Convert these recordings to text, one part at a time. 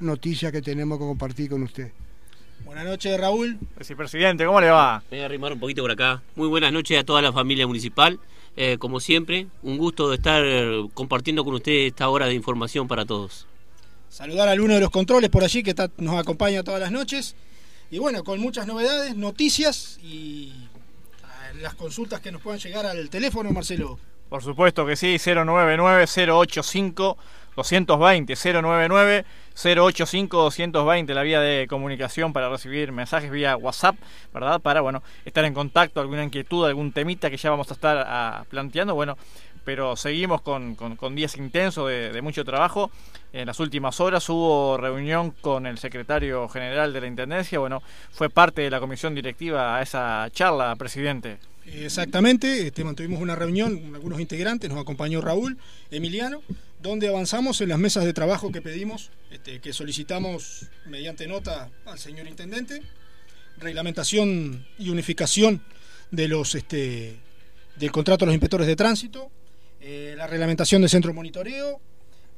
noticias que tenemos que compartir con usted. Buenas noches, Raúl. Sí, presidente, ¿cómo le va? Me voy a arrimar un poquito por acá. Muy buenas noches a toda la familia municipal. Eh, como siempre, un gusto de estar compartiendo con ustedes esta hora de información para todos. Saludar a uno de los controles por allí que nos acompaña todas las noches. Y bueno, con muchas novedades, noticias y ah, las consultas que nos puedan llegar al teléfono, Marcelo. Por supuesto que sí, 099-085. 220 099 085 220 la vía de comunicación para recibir mensajes vía WhatsApp, ¿verdad? Para bueno, estar en contacto, alguna inquietud, algún temita que ya vamos a estar ah, planteando, bueno, pero seguimos con, días intensos de, mucho trabajo. En las últimas horas hubo reunión con el secretario general de la Intendencia, bueno, fue parte de la comisión directiva a esa charla, presidente. Exactamente, este, mantuvimos una reunión con algunos integrantes, nos acompañó Raúl, Emiliano, donde avanzamos en las mesas de trabajo que pedimos, este, que solicitamos mediante nota al señor intendente, reglamentación y unificación de los este, del contrato de los inspectores de tránsito, eh, la reglamentación del centro de monitoreo,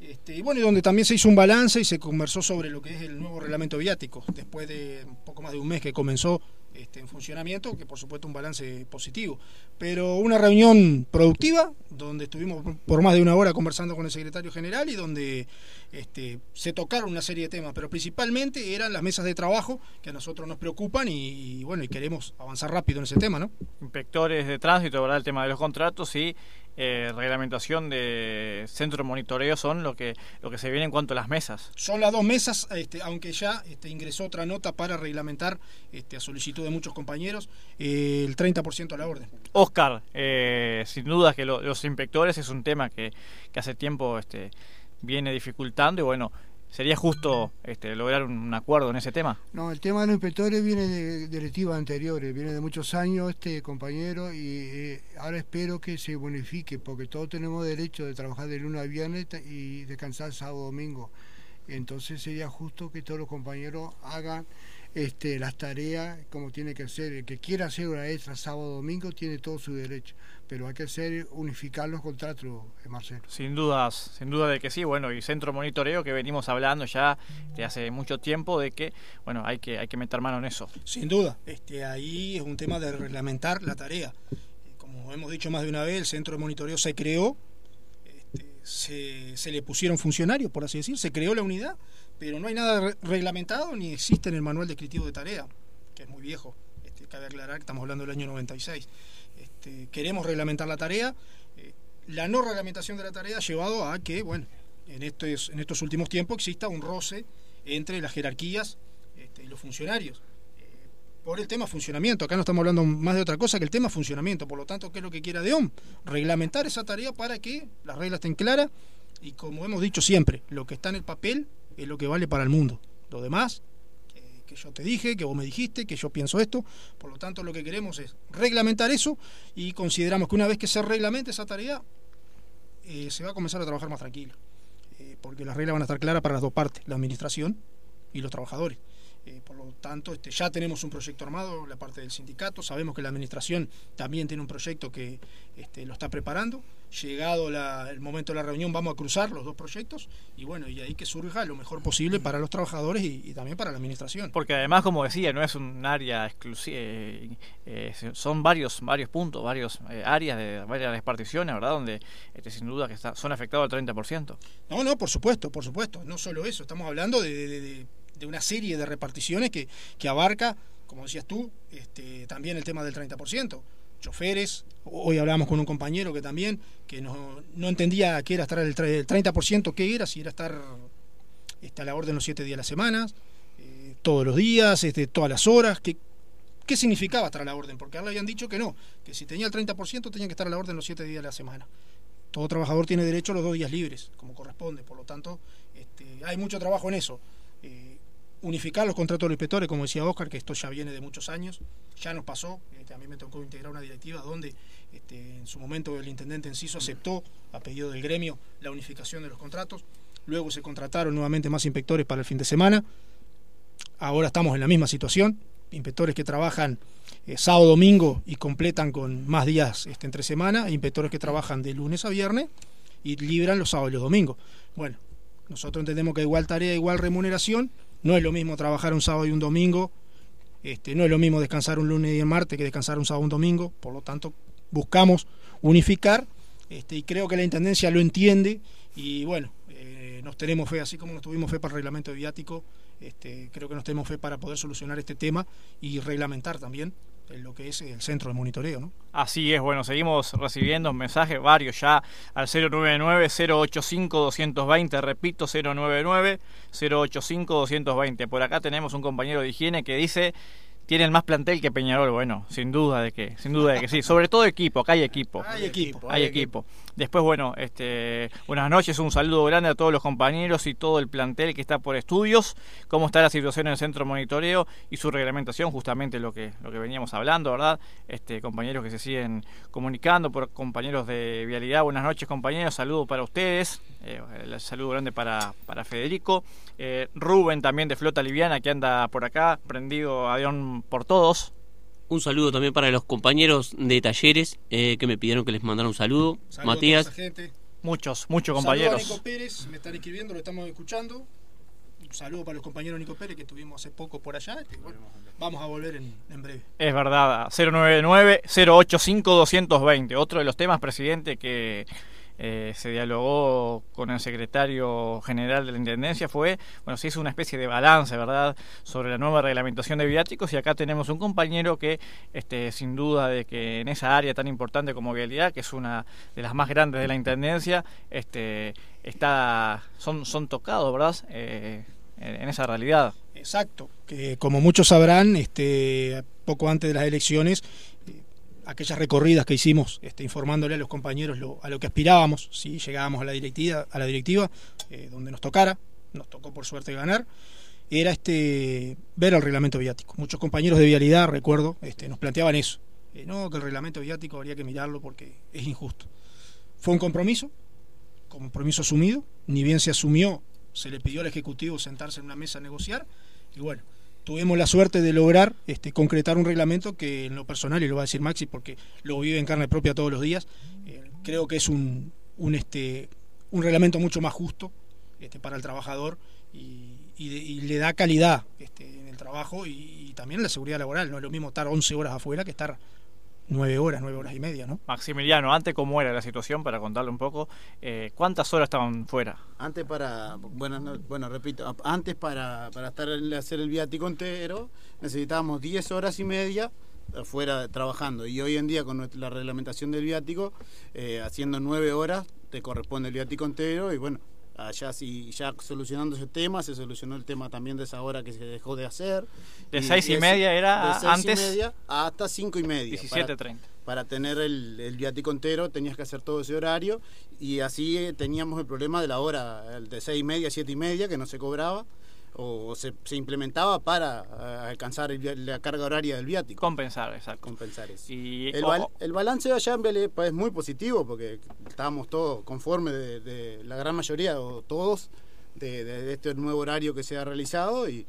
este, y bueno, donde también se hizo un balance y se conversó sobre lo que es el nuevo reglamento viático, después de un poco más de un mes que comenzó este, en funcionamiento, que por supuesto un balance positivo. Pero una reunión productiva, donde estuvimos por más de una hora conversando con el secretario general y donde este, se tocaron una serie de temas, pero principalmente eran las mesas de trabajo que a nosotros nos preocupan y, bueno, y queremos avanzar rápido en ese tema, ¿no? Inspectores de tránsito, ¿verdad? El tema de los contratos y eh, reglamentación de centro de monitoreo son lo que, lo que se viene en cuanto a las mesas. Son las dos mesas, este, aunque ya este, ingresó otra nota para reglamentar, este, a solicitud de muchos compañeros, eh, el 30% a la orden. Oscar, eh, sin duda que los inspectores es un tema que, que hace tiempo este, viene dificultando y bueno, ¿Sería justo este, lograr un acuerdo en ese tema? No, el tema de los inspectores viene de directivas anteriores, viene de muchos años, este compañero, y eh, ahora espero que se bonifique, porque todos tenemos derecho de trabajar de lunes a viernes y descansar sábado domingo. Entonces sería justo que todos los compañeros hagan este, las tareas como tiene que ser. El que quiera hacer una extra sábado domingo tiene todo su derecho pero hay que hacer unificar los contratos, eh, Marcelo. Sin dudas, sin duda de que sí, bueno, y centro monitoreo que venimos hablando ya de hace mucho tiempo de que, bueno, hay que hay que meter mano en eso. Sin duda, este ahí es un tema de reglamentar la tarea. Eh, como hemos dicho más de una vez, el centro de monitoreo se creó, este, se, le pusieron funcionarios, por así decir, se creó la unidad, pero no hay nada reglamentado ni existe en el manual descriptivo de tarea, que es muy viejo. Este, cabe aclarar que estamos hablando del año 96. Este, queremos reglamentar la tarea. Eh, la no reglamentación de la tarea ha llevado a que, bueno, en estos, últimos tiempos exista un roce entre las jerarquías este, y los funcionarios. Eh, por el tema funcionamiento, acá no estamos hablando más de otra cosa que el tema funcionamiento, por lo tanto, ¿qué es lo que quiera DEOM? Reglamentar esa tarea para que las reglas estén claras y como hemos dicho siempre, lo que está en el papel es lo que vale para el mundo. Lo demás que yo te dije, que vos me dijiste, que yo pienso esto. Por lo tanto, lo que queremos es reglamentar eso y consideramos que una vez que se reglamente esa tarea, eh, se va a comenzar a trabajar más tranquilo. Eh, porque las reglas van a estar claras para las dos partes, la administración y los trabajadores. Eh, por lo tanto, este, ya tenemos un proyecto armado, la parte del sindicato, sabemos que la administración también tiene un proyecto que este, lo está preparando. Llegado el momento de la reunión, vamos a cruzar los dos proyectos y bueno, y ahí que surja lo mejor posible para los trabajadores y, también para la administración. Porque además, como decía, no es un área exclusiva, eh, eh, son varios varios puntos, varios áreas de varias reparticiones, ¿verdad? Donde este, sin duda que son afectados al 30%. No, no, por supuesto, por supuesto. No solo eso, estamos hablando de de una serie de reparticiones que, que abarca, como decías tú, este, también el tema del 30%. Choferes, hoy hablábamos con un compañero que también, que no, no entendía qué era estar el, 30%, qué era, si era estar está a la orden los siete días de la semana, eh, todos los días, este, todas las horas, ¿qué, ¿qué significaba estar a la orden? Porque ahora habían dicho que no, que si tenía el 30% tenía que estar a la orden los siete días de la semana. Todo trabajador tiene derecho a los dos días libres, como corresponde, por lo tanto, este, hay mucho trabajo en eso. Unificar los contratos de los inspectores, como decía Oscar, que esto ya viene de muchos años, ya nos pasó, este, a mí me tocó integrar una directiva donde este, en su momento el intendente Enciso aceptó, a pedido del gremio, la unificación de los contratos, luego se contrataron nuevamente más inspectores para el fin de semana, ahora estamos en la misma situación, inspectores que trabajan eh, sábado, domingo y completan con más días este, entre semana, e inspectores que trabajan de lunes a viernes y libran los sábados y los domingos. Bueno, Nosotros entendemos que igual tarea, igual remuneración. No es lo mismo trabajar un sábado y un domingo. Este, no es lo mismo descansar un lunes y un martes que descansar un sábado y un domingo. Por lo tanto, buscamos unificar este, y creo que la Intendencia lo entiende y bueno, eh, nos tenemos fe, así como nos tuvimos fe para el reglamento viático, este, creo que nos tenemos fe para poder solucionar este tema y reglamentar también en lo que es el centro de monitoreo. ¿no? Así es, bueno, seguimos recibiendo mensajes varios ya al 099-085-220, repito, 099-085-220. Por acá tenemos un compañero de higiene que dice tienen más plantel que Peñarol, bueno, sin duda de que, sin duda de que sí. Sobre todo equipo, acá hay equipo. Hay equipo, hay, equipo. Después, bueno, este, buenas noches, un saludo grande a todos los compañeros y todo el plantel que está por estudios. Cómo está la situación en el centro de monitoreo y su reglamentación, justamente lo que, lo que veníamos hablando, ¿verdad? Este, compañeros que se siguen comunicando, por compañeros de vialidad. Buenas noches, compañeros. Saludo para ustedes. Eh, saludo grande para, para Federico. Eh, Rubén también de Flota Liviana que anda por acá, prendido avión por todos. Un saludo también para los compañeros de talleres eh, que me pidieron que les mandara un saludo. Matías. Muchos, muchos compañeros. Saludo a Nico Pérez, me están escribiendo, lo estamos escuchando. Un saludo para los compañeros Nico Pérez que tuvimos hace poco por allá. Este, vamos a volver en, en, breve. Es verdad, 099-085-220. Otro de los temas, presidente, que eh, se dialogó con el secretario general de la Intendencia fue, bueno, se hizo una especie de balance, ¿verdad?, sobre la nueva reglamentación de viáticos y acá tenemos un compañero que, este, sin duda de que en esa área tan importante como vialidad, que es una de las más grandes de la Intendencia, este, está, son, son tocados, ¿verdad?, eh, en esa realidad. Exacto, que como muchos sabrán, este, poco antes de las elecciones, aquellas recorridas que hicimos este, informándole a los compañeros a lo que aspirábamos, si llegábamos a la directiva, a la directiva eh, donde nos tocara, nos tocó por suerte ganar, era este ver el reglamento viático. Muchos compañeros de vialidad, recuerdo, este, nos planteaban eso. Eh, no, que el reglamento viático habría que mirarlo porque es injusto. Fue un compromiso, compromiso asumido, ni bien se asumió, se le pidió al Ejecutivo sentarse en una mesa a negociar, y bueno, tuvimos la suerte de lograr este, concretar un reglamento que en lo personal, y lo va a decir Maxi porque lo vive en carne propia todos los días, eh, creo que es un, un, este, un reglamento mucho más justo este, para el trabajador y, le da calidad este, en el trabajo y, y, también en la seguridad laboral. No es lo mismo estar 11 horas afuera que estar nueve horas, nueve horas y media, ¿no? Maximiliano, antes cómo era la situación, para contarle un poco, eh, ¿cuántas horas estaban fuera? Antes para, bueno, bueno repito, antes para, para estar hacer el viático entero necesitábamos 10 horas y media fuera trabajando y hoy en día con la reglamentación del viático, eh, haciendo nueve horas te corresponde el viático entero y bueno, allá sí, ya solucionando ese tema, se solucionó el tema también de esa hora que se dejó de hacer. De seis y, media era de seis antes. Y media hasta cinco y media. 17.30. Para, tener el, el, viático entero tenías que hacer todo ese horario y así eh, teníamos el problema de la hora, el de seis y media, siete y media, que no se cobraba o se, se implementaba para uh, alcanzar el, la carga horaria del viático. Compensar, exacto. Compensar eso. Y, el, bal, el, balance allá en Belé es muy positivo porque estábamos todos conformes de, de, la gran mayoría o todos de, de, este nuevo horario que se ha realizado y,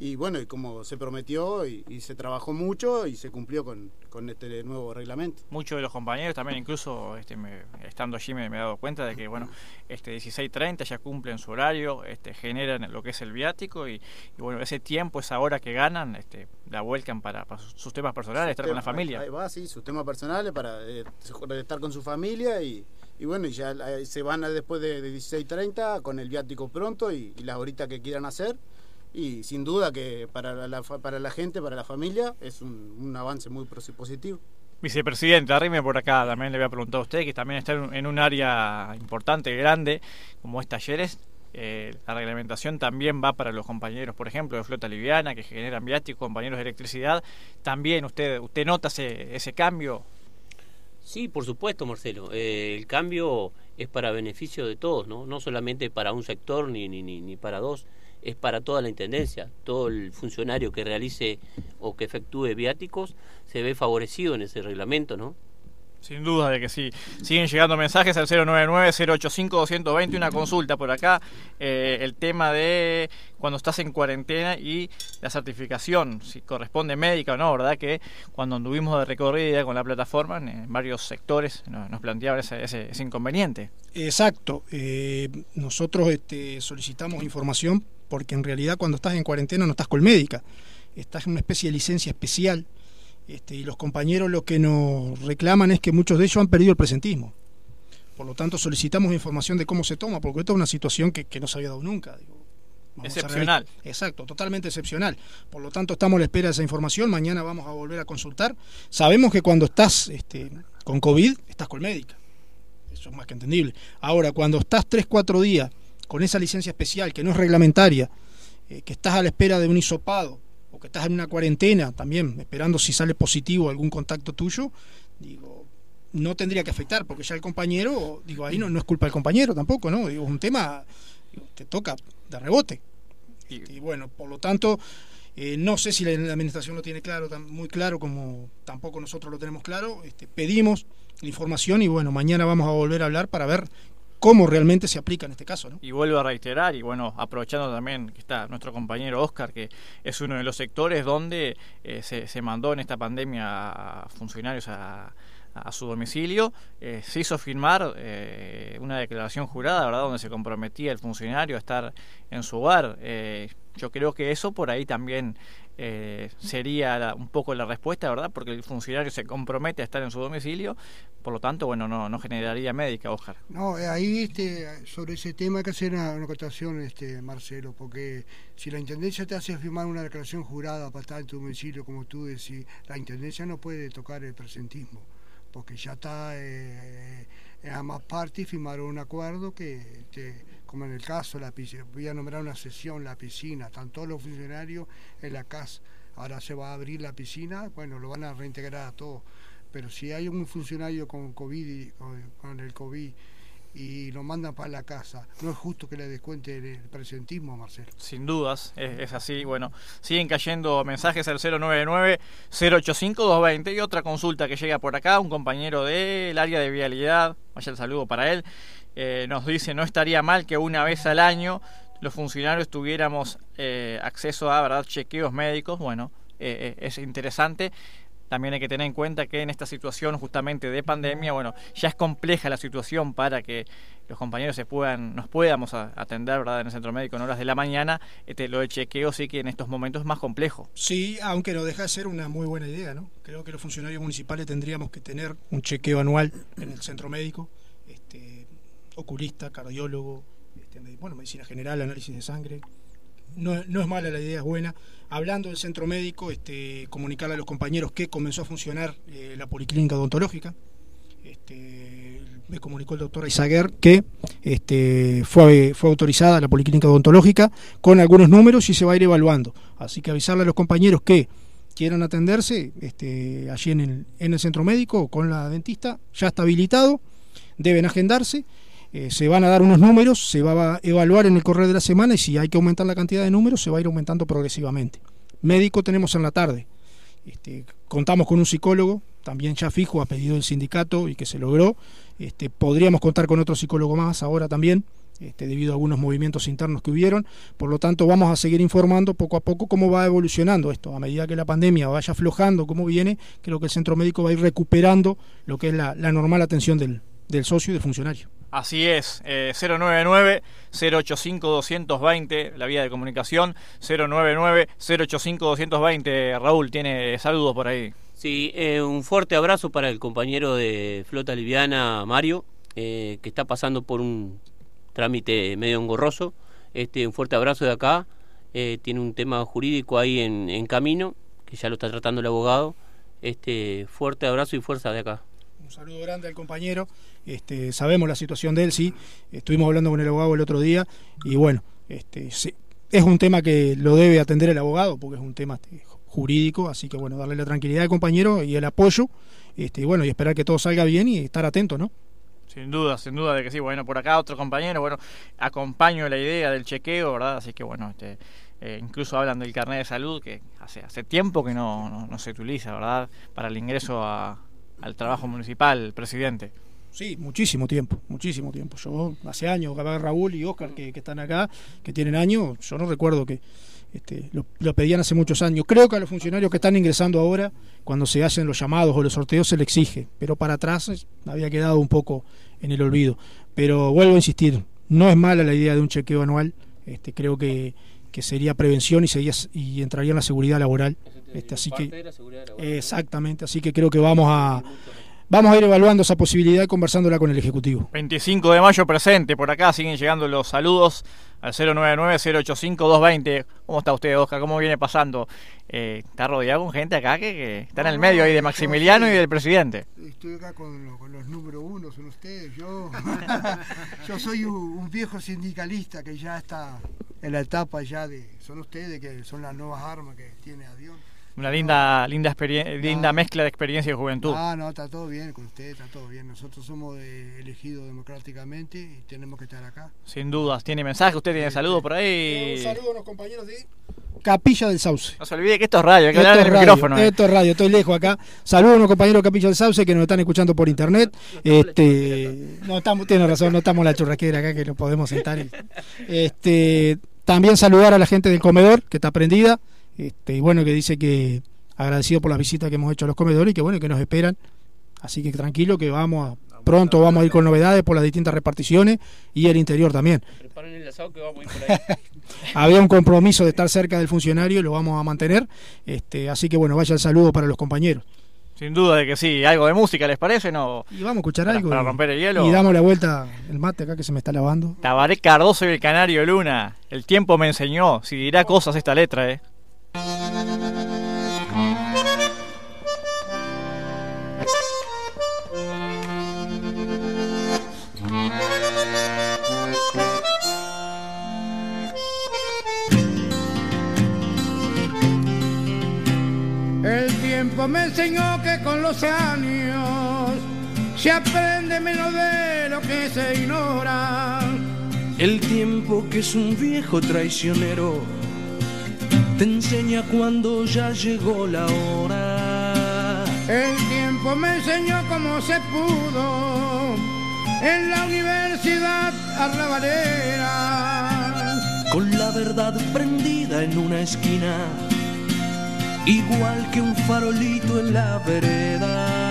y bueno, y como se prometió y, y, se trabajó mucho y se cumplió con, con este nuevo reglamento. Muchos de los compañeros también, incluso este, me, estando allí me, me, he dado cuenta de que bueno, este 16.30 ya cumplen su horario, este, generan lo que es el viático y, y, bueno, ese tiempo, esa hora que ganan, este, la vuelcan para, para sus temas personales, estar tema, con la familia. Ahí va, sí, sus temas personales para eh, estar con su familia y, y bueno, ya eh, se van después de, de 16.30 con el viático pronto y, y las horitas que quieran hacer y sin duda que para la, para la gente, para la familia, es un, un avance muy positivo. Vicepresidente, arrime por acá, también le voy a preguntar a usted, que también está en un área importante, grande, como es talleres. Eh, la reglamentación también va para los compañeros, por ejemplo, de flota liviana, que generan viáticos, compañeros de electricidad. También usted, usted nota ese, ese cambio. Sí, por supuesto, Marcelo. Eh, el cambio es para beneficio de todos, no, no solamente para un sector ni, ni, ni, ni para dos es para toda la intendencia. Todo el funcionario que realice o que efectúe viáticos se ve favorecido en ese reglamento, ¿no? Sin duda de que sí. Siguen llegando mensajes al 099-085-220, una consulta por acá. Eh, el tema de cuando estás en cuarentena y la certificación, si corresponde médica o no, ¿verdad? Que cuando anduvimos de recorrida con la plataforma, en varios sectores nos, planteaban ese, ese, inconveniente. Exacto. Eh, nosotros este, solicitamos información porque en realidad cuando estás en cuarentena no estás con médica, estás en una especie de licencia especial este, y los compañeros lo que nos reclaman es que muchos de ellos han perdido el presentismo. Por lo tanto, solicitamos información de cómo se toma, porque esto es una situación que, no se había dado nunca. excepcional. Exacto, totalmente excepcional. Por lo tanto, estamos a la espera de esa información. Mañana vamos a volver a consultar. Sabemos que cuando estás este, con COVID, estás con médica. Eso es más que entendible. Ahora, cuando estás 3, 4 días con esa licencia especial, que no es reglamentaria, eh, que estás a la espera de un hisopado, o que estás en una cuarentena también, esperando si sale positivo algún contacto tuyo, digo, no tendría que afectar, porque ya el compañero, digo, ahí no, no es culpa del compañero tampoco, ¿no? Digo, es un tema, te toca de rebote. Y, bueno, por lo tanto, eh, no sé si la, administración lo tiene claro, muy claro, como tampoco nosotros lo tenemos claro. Este, pedimos la información y bueno, mañana vamos a volver a hablar para ver cómo realmente se aplica en este caso. ¿no? Y vuelvo a reiterar, y bueno, aprovechando también que está nuestro compañero Oscar, que es uno de los sectores donde eh, se, se, mandó en esta pandemia a funcionarios a, a su domicilio, eh, se hizo firmar eh, una declaración jurada, ¿verdad?, donde se comprometía el funcionario a estar en su hogar. yo creo que eso por ahí también eh, sería un poco la respuesta, ¿verdad? Porque el funcionario se compromete a estar en su domicilio, por lo tanto, bueno, no, no generaría médica, Oscar. No, eh, ahí este, sobre ese tema que hacer una, acotación, este, Marcelo, porque si la Intendencia te hace firmar una declaración jurada para estar en tu domicilio, como tú decís, la Intendencia no puede tocar el presentismo, porque ya está, eh, ambas partes firmaron un acuerdo que... Te, como en el caso, la piscina, voy a nombrar una sesión, la piscina, están todos los funcionarios en la casa, ahora se va a abrir la piscina, bueno, lo van a reintegrar a todos, pero si hay un funcionario con COVID, con, el COVID, y lo mandan para la casa. No es justo que le descuente el presentismo, Marcelo. Sin dudas, es, así. Bueno, siguen cayendo mensajes al 099-085-220 y otra consulta que llega por acá, un compañero del área de vialidad, vaya el saludo para él. Eh, nos dice no estaría mal que una vez al año los funcionarios tuviéramos eh, acceso a verdad chequeos médicos. Bueno, eh, es interesante. También hay que tener en cuenta que en esta situación justamente de pandemia, bueno, ya es compleja la situación para que los compañeros se puedan, nos podamos atender ¿verdad? en el centro médico en horas de la mañana. Este, lo de chequeo sí que en estos momentos es más complejo. Sí, aunque no deja de ser una muy buena idea, ¿no? Creo que los funcionarios municipales tendríamos que tener un chequeo anual en el centro médico. Este, oculista, cardiólogo, este, bueno, medicina general, análisis de sangre. No, es mala la idea, es buena. Hablando del centro médico, este, comunicarle a los compañeros que comenzó a funcionar eh, la policlínica odontológica. Este, me comunicó el doctor Izaguer que este, fue, fue autorizada la policlínica odontológica con algunos números y se va a ir evaluando. Así que avisarle a los compañeros que quieran atenderse este, allí en el, en el centro médico con la dentista, ya está habilitado, deben agendarse eh, se van a dar unos números, se va a evaluar en el correr de la semana y si hay que aumentar la cantidad de números, se va a ir aumentando progresivamente. Médico tenemos en la tarde. Este, contamos con un psicólogo, también ya fijo, a pedido del sindicato y que se logró. Este, podríamos contar con otro psicólogo más ahora también, este, debido a algunos movimientos internos que hubieron. Por lo tanto, vamos a seguir informando poco a poco cómo va evolucionando esto. A medida que la pandemia vaya aflojando, cómo viene, creo que el centro médico va a ir recuperando lo que es la, normal atención del, del socio y del funcionario. Así es, eh, 099-085-220, la vía de comunicación, 099-085-220. Raúl, tiene saludos por ahí. Sí, eh, un fuerte abrazo para el compañero de Flota Liviana, Mario, eh, que está pasando por un trámite medio engorroso. Este, un fuerte abrazo de acá. Eh, tiene un tema jurídico ahí en, en camino, que ya lo está tratando el abogado. Este, fuerte abrazo y fuerza de acá. Un saludo grande al compañero. Este, sabemos la situación de él, sí. Estuvimos hablando con el abogado el otro día y bueno, este, es un tema que lo debe atender el abogado porque es un tema este, jurídico, así que bueno, darle la tranquilidad al compañero y el apoyo y bueno, y esperar que todo salga bien y estar atento, ¿no? Sin duda, sin duda de que sí. Bueno, por acá otro compañero, bueno, acompaño la idea del chequeo, ¿verdad? Así que bueno, eh, incluso hablan del carnet de salud que hace, tiempo que no se utiliza, ¿verdad? Para el ingreso a, al trabajo municipal, presidente. Sí, muchísimo tiempo, muchísimo tiempo. Yo hace años, Raúl y Oscar que, están acá, que tienen años, yo no recuerdo que este, lo, pedían hace muchos años. Creo que a los funcionarios que están ingresando ahora, cuando se hacen los llamados o los sorteos, se le exige, pero para atrás había quedado un poco en el olvido. Pero vuelvo a insistir, no es mala la idea de un chequeo anual, este, creo que, que sería prevención y, sería, y entraría en la seguridad laboral. Este, así que, exactamente, así que creo que vamos a vamos a ir evaluando esa posibilidad y conversándola con el Ejecutivo. 25 de mayo presente, por acá siguen llegando los saludos al 099-085-220. ¿Cómo está usted, Oscar? ¿Cómo viene pasando? Eh, está rodeado con gente acá que, que está en el medio ahí de Maximiliano y del presidente. Estoy acá con, con los número uno, son ustedes. Yo, yo soy un, un, viejo sindicalista que ya está en la etapa ya de... Son ustedes que son las nuevas armas que tiene Avión. Una linda, linda, linda mezcla de experiencia y juventud. Ah, no, está todo bien con usted, está todo bien. Nosotros somos de, elegidos democráticamente y tenemos que estar acá. Sin dudas. ¿Tiene mensaje? ¿Usted tiene saludo por ahí? Un saludo a los compañeros de Capilla del Sauce. No se olvide que esto es radio, hay que hablar en el radio, micrófono. Esto es radio, estoy lejos acá. Saludos a los compañeros de Capilla del Sauce que nos están escuchando por internet. Este, no estamos, tiene razón, no estamos en la churrasquera acá que nos podemos sentar. Y, este, también saludar a la gente del comedor que está prendida. Este, y bueno, que dice que agradecido por las visitas que hemos hecho a los comedores y que bueno, que nos esperan. Así que tranquilo que vamos a, pronto vamos a ir con novedades por las distintas reparticiones y el interior también. Preparen el asado que vamos a ir por ahí. Había un compromiso de estar cerca del funcionario y lo vamos a mantener. Este, así que bueno, vaya el saludo para los compañeros. Sin duda de que sí, algo de música les parece, ¿no? Y vamos a escuchar para, algo. Para romper el hielo. Y damos la vuelta el mate acá que se me está lavando. Tabaré Cardoso y el Canario Luna. El tiempo me enseñó. Si dirá cosas esta letra, eh. El tiempo me enseñó que con los años se aprende menos de lo que se ignora. El tiempo que es un viejo traicionero te enseña cuando ya llegó la hora. El tiempo me enseñó cómo se pudo en la universidad arrabalera. Con la verdad prendida en una esquina, igual que un farolito en la vereda.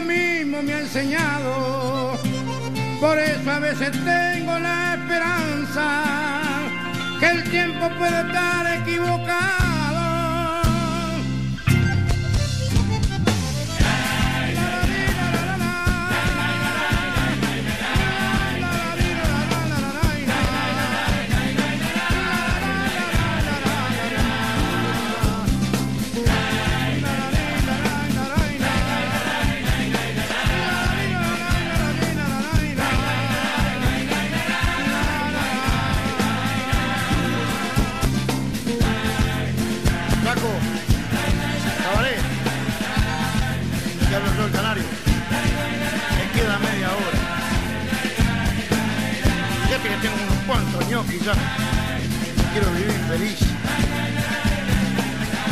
Mismo me ha enseñado. Por eso a veces tengo la esperanza que el tiempo puede estar equivocado. Cuantos ñoquis ya. Quiero vivir feliz.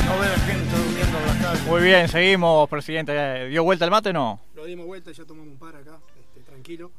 No ver a gente durmiendo en la calle. Muy bien, seguimos, presidente. ¿Dio vuelta el mate o no? Lo dimos vuelta, ya tomamos un par acá, este, tranquilo.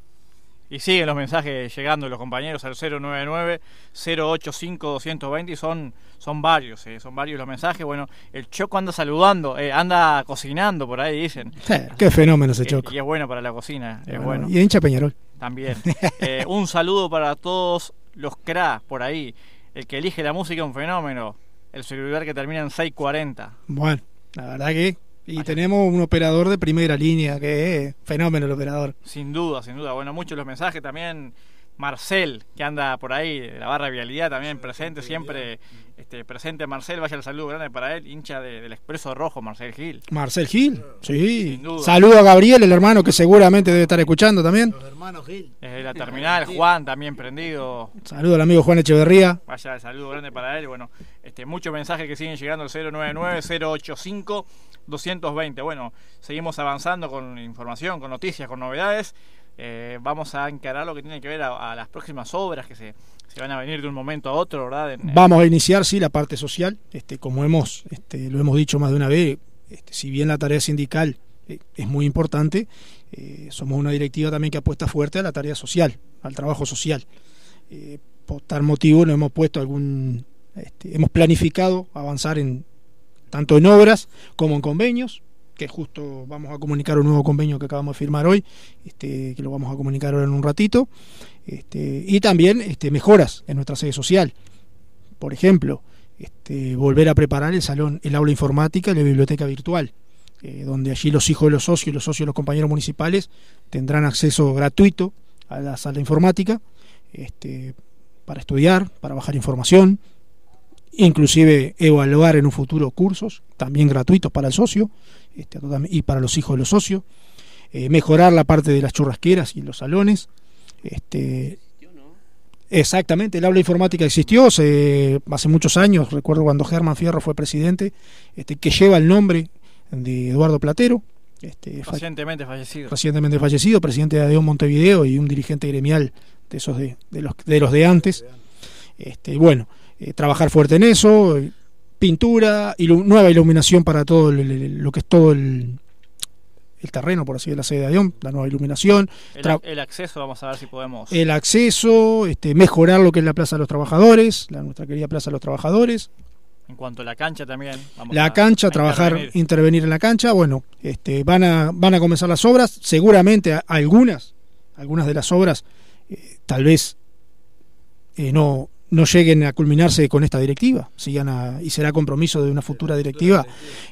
Y siguen los mensajes llegando los compañeros al 099-085-220 y son, son varios, eh, son varios los mensajes. Bueno, el Choco anda saludando, eh, anda cocinando por ahí, dicen. Qué fenómeno ese Eh, choco. y es bueno para la cocina, es bueno. Y hincha Peñarol. También. Eh, un saludo para todos los CRA por ahí. El que elige la música es un fenómeno. El celular que termina en 640. Bueno, la verdad que. Y tenemos un operador de primera línea que es fenómeno el operador. Sin duda, sin duda. Bueno, muchos los mensajes también. Marcel, que anda por ahí, de la barra de vialidad también presente, siempre este, presente Marcel, vaya el saludo grande para él, hincha de- del Expreso Rojo, Marcel Gil. Marcel Gil, sí. Sin duda. Saludo a Gabriel, el hermano que seguramente debe estar escuchando también. Hermano Gil. Desde la terminal, Juan también prendido. Saludo al amigo Juan Echeverría. Vaya el saludo grande para él. Bueno, este, muchos mensajes que siguen llegando al 099-085-220. Bueno, seguimos avanzando con información, con noticias, con novedades. Eh, vamos a encarar lo que tiene que ver a, las próximas obras que se, se van a venir de un momento a otro, ¿verdad? Vamos a iniciar, sí, la parte social. Este, como hemos, este, lo hemos dicho más de una vez, este, si bien la tarea sindical eh, es muy importante, eh, somos una directiva también que apuesta fuerte a la tarea social, al trabajo social. Por tal motivo nos hemos puesto algún, este, hemos planificado avanzar en tanto en obras como en convenios, que justo vamos a comunicar un nuevo convenio que acabamos de firmar hoy, este, que lo vamos a comunicar ahora en un ratito, este, y también este, mejoras en nuestra sede social. Por ejemplo, volver a preparar el salón, el aula informática y la biblioteca virtual, eh, donde allí los hijos de los socios y los socios de los compañeros municipales tendrán acceso gratuito a la sala informática para estudiar, para bajar información, inclusive evaluar en un futuro cursos, también gratuitos para el socio este, y para los hijos de los socios, eh, mejorar la parte de las churrasqueras y los salones. Este, Exactamente, el aula informática existió se- hace muchos años, recuerdo cuando Germán Fierro fue presidente, este, que lleva el nombre de Eduardo Platero, este, recientemente fallecido. recientemente fallecido, presidente de ADEON Montevideo y un dirigente gremial de esos de, de los de los de antes. Este, bueno, eh, trabajar fuerte en eso, pintura, ilu- nueva iluminación para todo el- el- lo que es todo el, el terreno, por así decirlo, la sede de ADEON, la nueva iluminación, El, acceso, vamos a ver si podemos. el acceso, este, mejorar lo que es la Plaza de los Trabajadores, la nuestra querida Plaza de los Trabajadores, En cuanto a la cancha también. vamos la a- cancha, a trabajar, intervenir. intervenir. en la cancha, bueno, este, van a, van a comenzar las obras, seguramente a- algunas, algunas de las obras, eh, tal vez eh, no, no lleguen a culminarse con esta directiva, sigan a- y será compromiso de una futura directiva.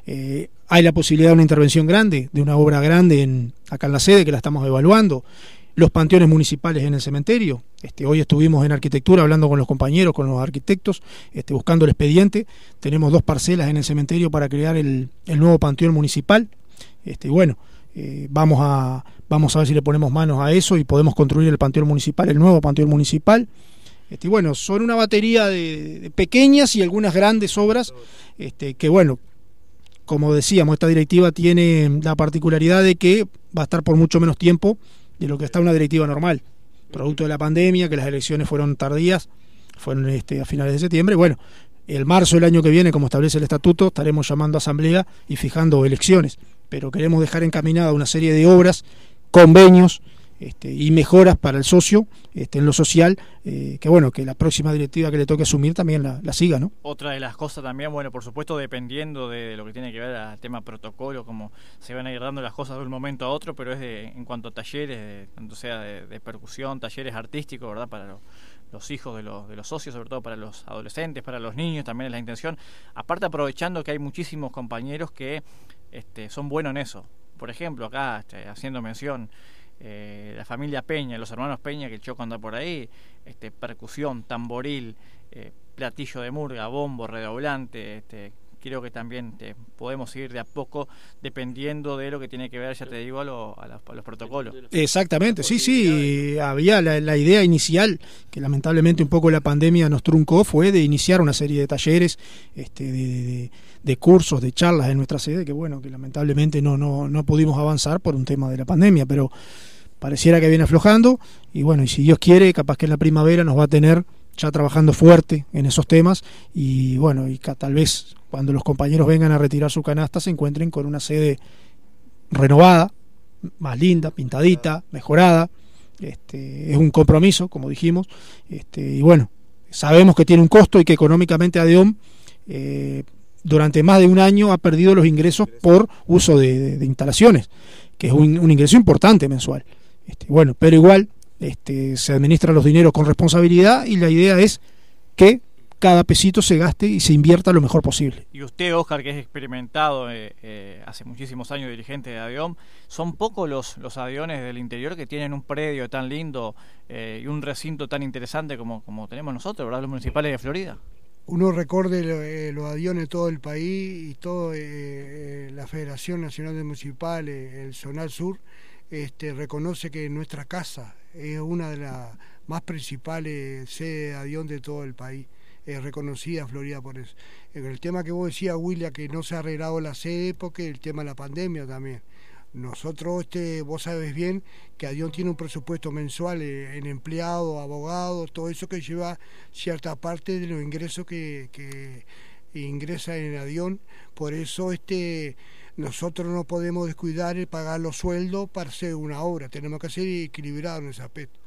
Eh, hay la posibilidad de una intervención grande, de una obra grande en, acá en la sede que la estamos evaluando. Los panteones municipales en el cementerio. Este, hoy estuvimos en arquitectura hablando con los compañeros, con los arquitectos, este, buscando el expediente. Tenemos dos parcelas en el cementerio para crear el, el nuevo panteón municipal. Este, bueno, eh, vamos, a, vamos a ver si le ponemos manos a eso y podemos construir el panteón municipal, el nuevo panteón municipal. Este, bueno, son una batería de, de pequeñas y algunas grandes obras este, que, bueno, como decíamos, esta directiva tiene la particularidad de que va a estar por mucho menos tiempo de lo que está una directiva normal, producto de la pandemia, que las elecciones fueron tardías, fueron este, a finales de septiembre. Bueno, el marzo del año que viene, como establece el estatuto, estaremos llamando a asamblea y fijando elecciones. Pero queremos dejar encaminada una serie de obras, convenios este, y mejoras para el socio este, en lo social, eh, que bueno, que la próxima directiva que le toque asumir también la, siga, ¿no? Otra de las cosas también, bueno, por supuesto, dependiendo de lo que tiene que ver al tema protocolo, como se van a ir dando las cosas de un momento a otro, pero es de, en cuanto a talleres, de, sea de, percusión, talleres artísticos, ¿verdad? Para los, los hijos de los, de los socios, sobre todo para los adolescentes, para los niños, también es la intención. Aparte, aprovechando que hay muchísimos compañeros que este, son buenos en eso. Por ejemplo, acá, este, haciendo mención, eh, la familia Peña, los hermanos Peña, que el Choco anda por ahí, este, percusión, tamboril, eh, platillo de murga, bombo, redoblante, este, creo que también te, podemos ir de a poco dependiendo de lo que tiene que ver, ya te digo, a, lo, a, los, a los, protocolos. Exactamente, sí, sí, había la, la, idea inicial, que lamentablemente un poco la pandemia nos truncó, fue de iniciar una serie de talleres, este, de, de, de cursos, de charlas en nuestra sede, que bueno, que lamentablemente no, no, no pudimos avanzar por un tema de la pandemia, pero pareciera que viene aflojando y bueno, y si Dios quiere, capaz que en la primavera nos va a tener ya trabajando fuerte en esos temas y bueno, y tal vez cuando los compañeros vengan a retirar su canasta se encuentren con una sede renovada, más linda, pintadita, mejorada. Este, es un compromiso, como dijimos, este, y bueno, sabemos que tiene un costo y que económicamente ADEOM eh, durante más de un año ha perdido los ingresos por uso de, de, de instalaciones, que es un, un, ingreso importante mensual. Este, bueno, pero igual este, se administran los dineros con responsabilidad y la idea es que cada pesito se gaste y se invierta lo mejor posible. Y usted, Oscar, que es experimentado eh, eh, hace muchísimos años dirigente de Avión, son pocos los, los aviones del interior que tienen un predio tan lindo eh, y un recinto tan interesante como, como tenemos nosotros, ¿verdad? Los municipales de Florida. Uno recorde los aviones de todo el país y toda la Federación Nacional de Municipales, el Zonal Sur, este, reconoce que nuestra casa es una de las más principales sedes de avión de todo el país es reconocida Florida por eso. El tema que vos decías, William, que no se ha arreglado la sede porque el tema de la pandemia también. Nosotros, este, vos sabes bien que Adión tiene un presupuesto mensual en empleados, abogados, todo eso que lleva cierta parte de los ingresos que, que ingresa en Adión. Por eso este, nosotros no podemos descuidar el pagar los sueldos para hacer una obra. Tenemos que ser equilibrados en ese aspecto.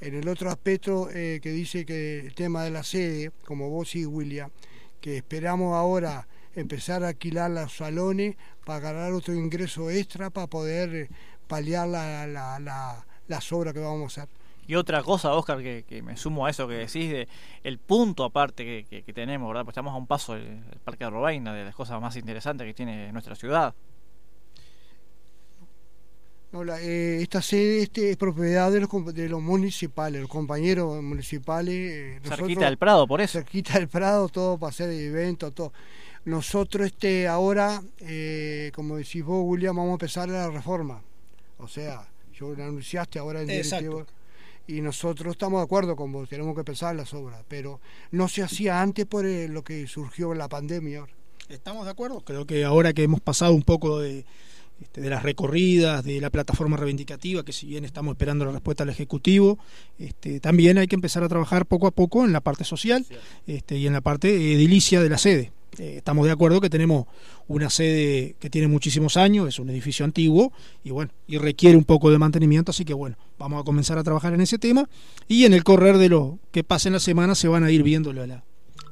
En el otro aspecto eh, que dice que el tema de la sede, como vos y William, que esperamos ahora empezar a alquilar los salones para ganar otro ingreso extra para poder paliar la, la, la, las obras que vamos a hacer. Y otra cosa, Oscar, que, me sumo a eso que decís, de el punto aparte que tenemos, ¿verdad? Pues estamos a un paso del Parque de Robaina, de las cosas más interesantes que tiene nuestra ciudad. No, la, eh, esta sede este, es propiedad de los, de los municipales, los compañeros municipales. Eh, cerquita del Prado, por eso. Cerquita del Prado, todo para hacer eventos, todo. Nosotros este, ahora, eh, como decís vos, William, vamos a empezar la reforma. O sea, yo lo anunciaste ahora en directivo. Y nosotros estamos de acuerdo con vos, tenemos que empezar las obras. Pero no se hacía antes por eh, lo que surgió en la pandemia. Ahora. ¿Estamos de acuerdo? Creo que ahora que hemos pasado un poco de este, de las recorridas, de la plataforma reivindicativa, que si bien estamos esperando la respuesta del Ejecutivo, este, también hay que empezar a trabajar poco a poco en la parte social este, y en la parte edilicia de la sede. Eh, estamos de acuerdo que tenemos una sede que tiene muchísimos años, es un edificio antiguo y bueno, y requiere un poco de mantenimiento, así que bueno, vamos a comenzar a trabajar en ese tema y en el correr de lo que pase en la semana se van a ir viendo la,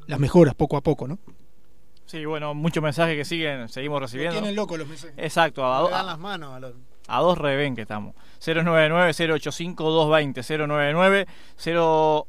las mejoras poco a poco, ¿no? Sí, bueno, muchos mensajes que siguen, seguimos recibiendo. Tienen locos los mensajes. Exacto, a, Le dan las manos a los... A dos revén que estamos. 099-085-220. 099 0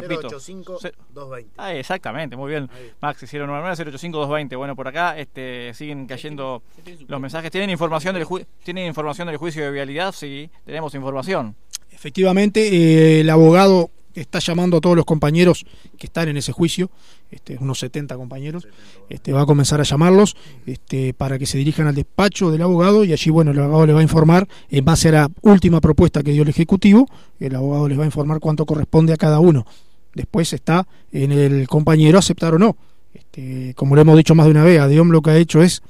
repito 085 220 ah, exactamente muy bien Maxi 099 085 220 bueno por acá este siguen cayendo los mensajes tienen información del ju tienen información del juicio de vialidad sí tenemos información efectivamente eh, el abogado está llamando a todos los compañeros que están en ese juicio, este, unos 70 compañeros, este, va a comenzar a llamarlos este, para que se dirijan al despacho del abogado y allí, bueno, el abogado les va a informar en base a la última propuesta que dio el Ejecutivo, el abogado les va a informar cuánto corresponde a cada uno. Después está en el compañero aceptar o no. Este, como lo hemos dicho más de una vez, Adeom lo que ha hecho es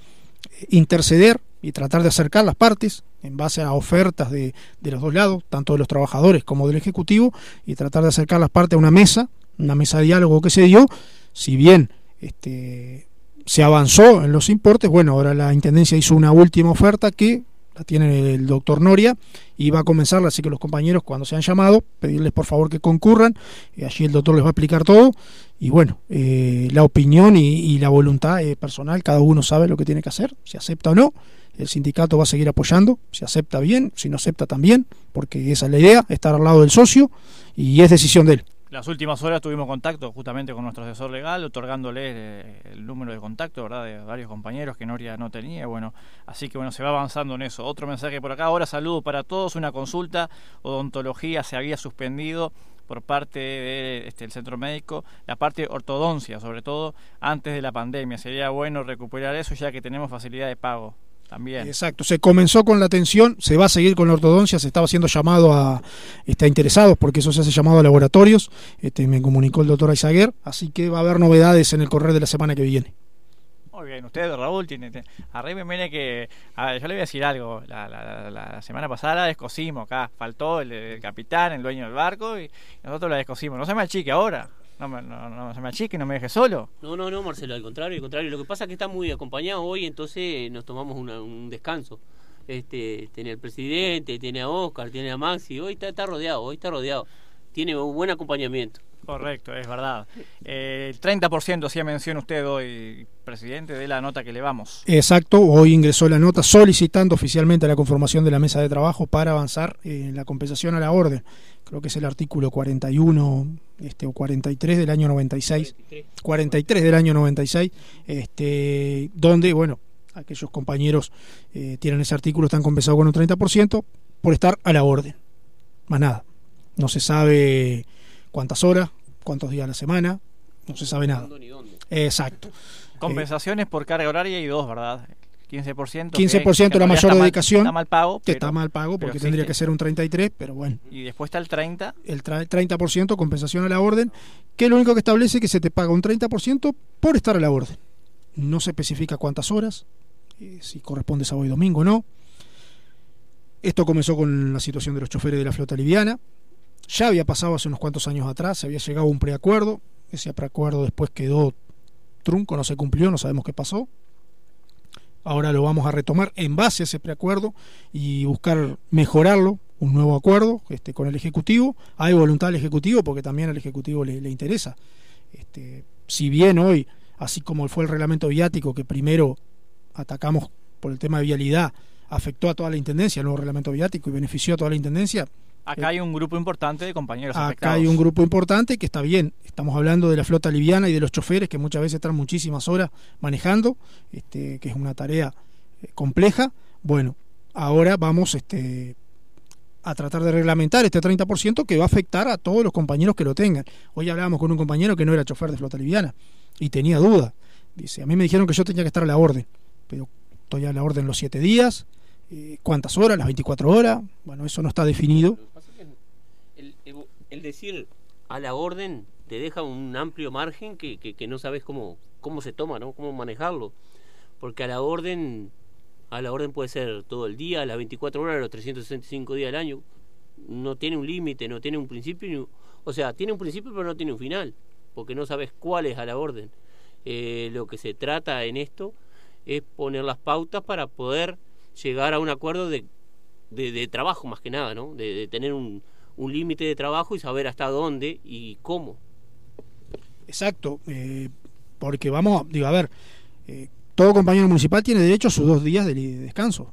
interceder y tratar de acercar las partes en base a ofertas de, de, los dos lados, tanto de los trabajadores como del Ejecutivo, y tratar de acercar las partes a una mesa, una mesa de diálogo que se dio, si bien este, se avanzó en los importes, bueno, ahora la Intendencia hizo una última oferta que la tiene el doctor Noria y va a comenzarla, así que los compañeros cuando se han llamado, pedirles por favor que concurran, y allí el doctor les va a explicar todo, y bueno, eh, la opinión y, y la voluntad eh, personal, cada uno sabe lo que tiene que hacer, si acepta o no, el sindicato va a seguir apoyando, si acepta bien, si no acepta también, porque esa es la idea, estar al lado del socio, y es decisión de él. Las últimas horas tuvimos contacto justamente con nuestro asesor legal, otorgándole eh, el número de contacto, ¿verdad? De varios compañeros que Noria no tenía. Bueno, así que bueno, se va avanzando en eso. Otro mensaje por acá. Ahora saludo para todos. Una consulta. Odontología se había suspendido por parte del este, centro médico, la parte ortodoncia, sobre todo antes de la pandemia. Sería bueno recuperar eso ya que tenemos facilidad de pago. También. Exacto, se comenzó con la atención, se va a seguir con la ortodoncia, se estaba haciendo llamado a, a interesados, porque eso se hace llamado a laboratorios, este, me comunicó el doctor Aizaguer, así que va a haber novedades en el correr de la semana que viene. Muy bien, usted, Raúl, tiene, arriba viene que, a ver, yo le voy a decir algo, la, la, la, la semana pasada la descosimos acá, faltó el, el, capitán, el dueño del barco, y nosotros la descosimos, no se me achique ahora. No, no, no se me achique, no me deje solo. No, no, no, Marcelo, al contrario, al contrario. Lo que pasa es que está muy acompañado hoy, entonces nos tomamos una, un descanso. Este, tiene el presidente, tiene a Oscar, tiene a Maxi, hoy está rodeado, hoy está rodeado. Tiene un buen acompañamiento. Correcto, es verdad. Eh, el 30% hacía mención usted hoy, presidente, de la nota que le vamos. Exacto, hoy ingresó la nota solicitando oficialmente la conformación de la mesa de trabajo para avanzar en la compensación a la orden. Creo que es el artículo 41 este, o 43 del año 96. 43, 43 del año 96, este, donde, bueno, aquellos compañeros eh, tienen ese artículo, están compensados con un 30% por estar a la orden. Más nada. No se sabe cuántas horas, cuántos días a la semana, no se sabe nada. Exacto. Compensaciones eh, por carga horaria y dos, ¿verdad? 15%. 15% que, la mayor está dedicación. Mal, está mal pago. Que está mal pago porque tendría que ser un 33, pero bueno. Y después está el 30. El 30% compensación a la orden, que lo único que establece es que se te paga un 30% por estar a la orden. No se especifica cuántas horas, eh, si corresponde sábado y domingo o no. Esto comenzó con la situación de los choferes de la flota liviana. Ya había pasado hace unos cuantos años atrás, se había llegado a un preacuerdo, ese preacuerdo después quedó trunco, no se cumplió, no sabemos qué pasó. Ahora lo vamos a retomar en base a ese preacuerdo y buscar mejorarlo, un nuevo acuerdo este, con el Ejecutivo. Hay voluntad del Ejecutivo porque también al Ejecutivo le, le interesa. Este, si bien hoy, así como fue el reglamento viático que primero atacamos por el tema de vialidad, afectó a toda la Intendencia, el nuevo reglamento viático y benefició a toda la Intendencia, Acá hay un grupo importante de compañeros Acá afectados. hay un grupo importante que está bien. Estamos hablando de la flota liviana y de los choferes que muchas veces están muchísimas horas manejando, este, que es una tarea eh, compleja. Bueno, ahora vamos este, a tratar de reglamentar este 30% que va a afectar a todos los compañeros que lo tengan. Hoy hablábamos con un compañero que no era chofer de flota liviana y tenía duda. Dice, a mí me dijeron que yo tenía que estar a la orden, pero estoy a la orden los siete días, eh, cuántas horas, las 24 horas, bueno, eso no está definido. El, decir a la orden te deja un amplio margen que, no sabes cómo, cómo se toma, ¿no? cómo manejarlo. Porque a la orden, a la orden puede ser todo el día, las 24 horas, los 365 días del año. No tiene un límite, no tiene un principio, o sea, tiene un principio pero no tiene un final, porque no sabes cuál es a la orden. Eh, lo que se trata en esto es poner las pautas para poder llegar a un acuerdo de, de, de trabajo más que nada, ¿no? De, de tener un, un límite de trabajo y saber hasta dónde y cómo. Exacto, eh, porque vamos, digo, a ver, eh, todo compañero municipal tiene derecho a sus dos días de, de, descanso.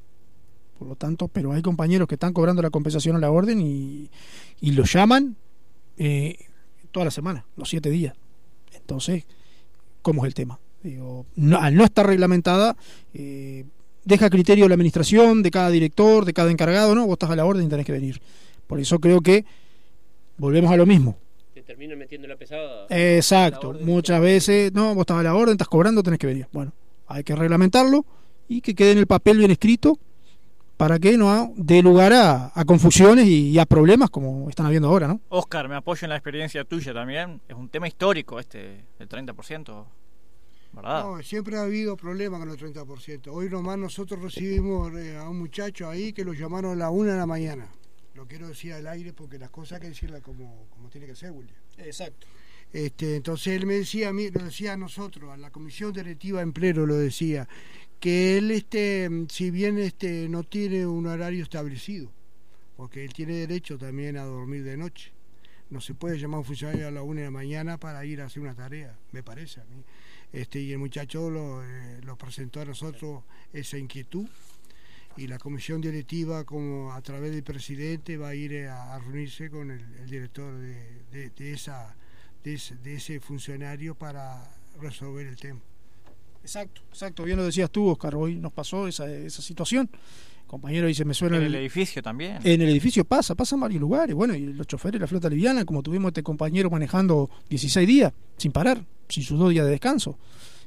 Por lo tanto, pero hay compañeros que están cobrando la compensación a la orden y, y lo llaman eh, toda la semana, los siete días. Entonces, ¿cómo es el tema? Digo, no, al no estar reglamentada, eh, deja criterio de la administración, de cada director, de cada encargado, ¿no? Vos estás a la orden y tenés que venir. Por eso creo que volvemos a lo mismo. Te terminan metiendo la pesada. Exacto. La Muchas veces, no, vos estás a la orden, estás cobrando, tenés que venir. Bueno, hay que reglamentarlo y que quede en el papel bien escrito para que no dé lugar a, a confusiones y, y, a problemas como están habiendo ahora, ¿no? Oscar, me apoyo en la experiencia tuya también. Es un tema histórico este, el 30%. ¿verdad? No, siempre ha habido problemas con el 30%. Hoy nomás nosotros recibimos eh, a un muchacho ahí que lo llamaron a la una de la mañana. Lo quiero decir al aire porque las cosas hay que decirlas como, como tiene que ser, William. Exacto. Este, entonces él me decía a mí, lo decía a nosotros, a la comisión directiva en pleno lo decía, que él este, si bien este, no tiene un horario establecido, porque él tiene derecho también a dormir de noche. No se puede llamar a un funcionario a la una de la mañana para ir a hacer una tarea, me parece a mí. Este, y el muchacho lo, eh, lo presentó a nosotros esa inquietud y la comisión directiva como a través del presidente va a ir a, a reunirse con el, el director de, de- de esa, de, ese, de ese funcionario para resolver el tema. Exacto, exacto. Bien lo decías tú, Oscar. Hoy nos pasó esa, esa situación. Compañero dice, me suena En el- el edificio también. En el edificio pasa, pasa en varios lugares. Bueno, y los choferes de la flota liviana, como tuvimos este compañero manejando 16 días, sin parar, sin sus dos días de descanso.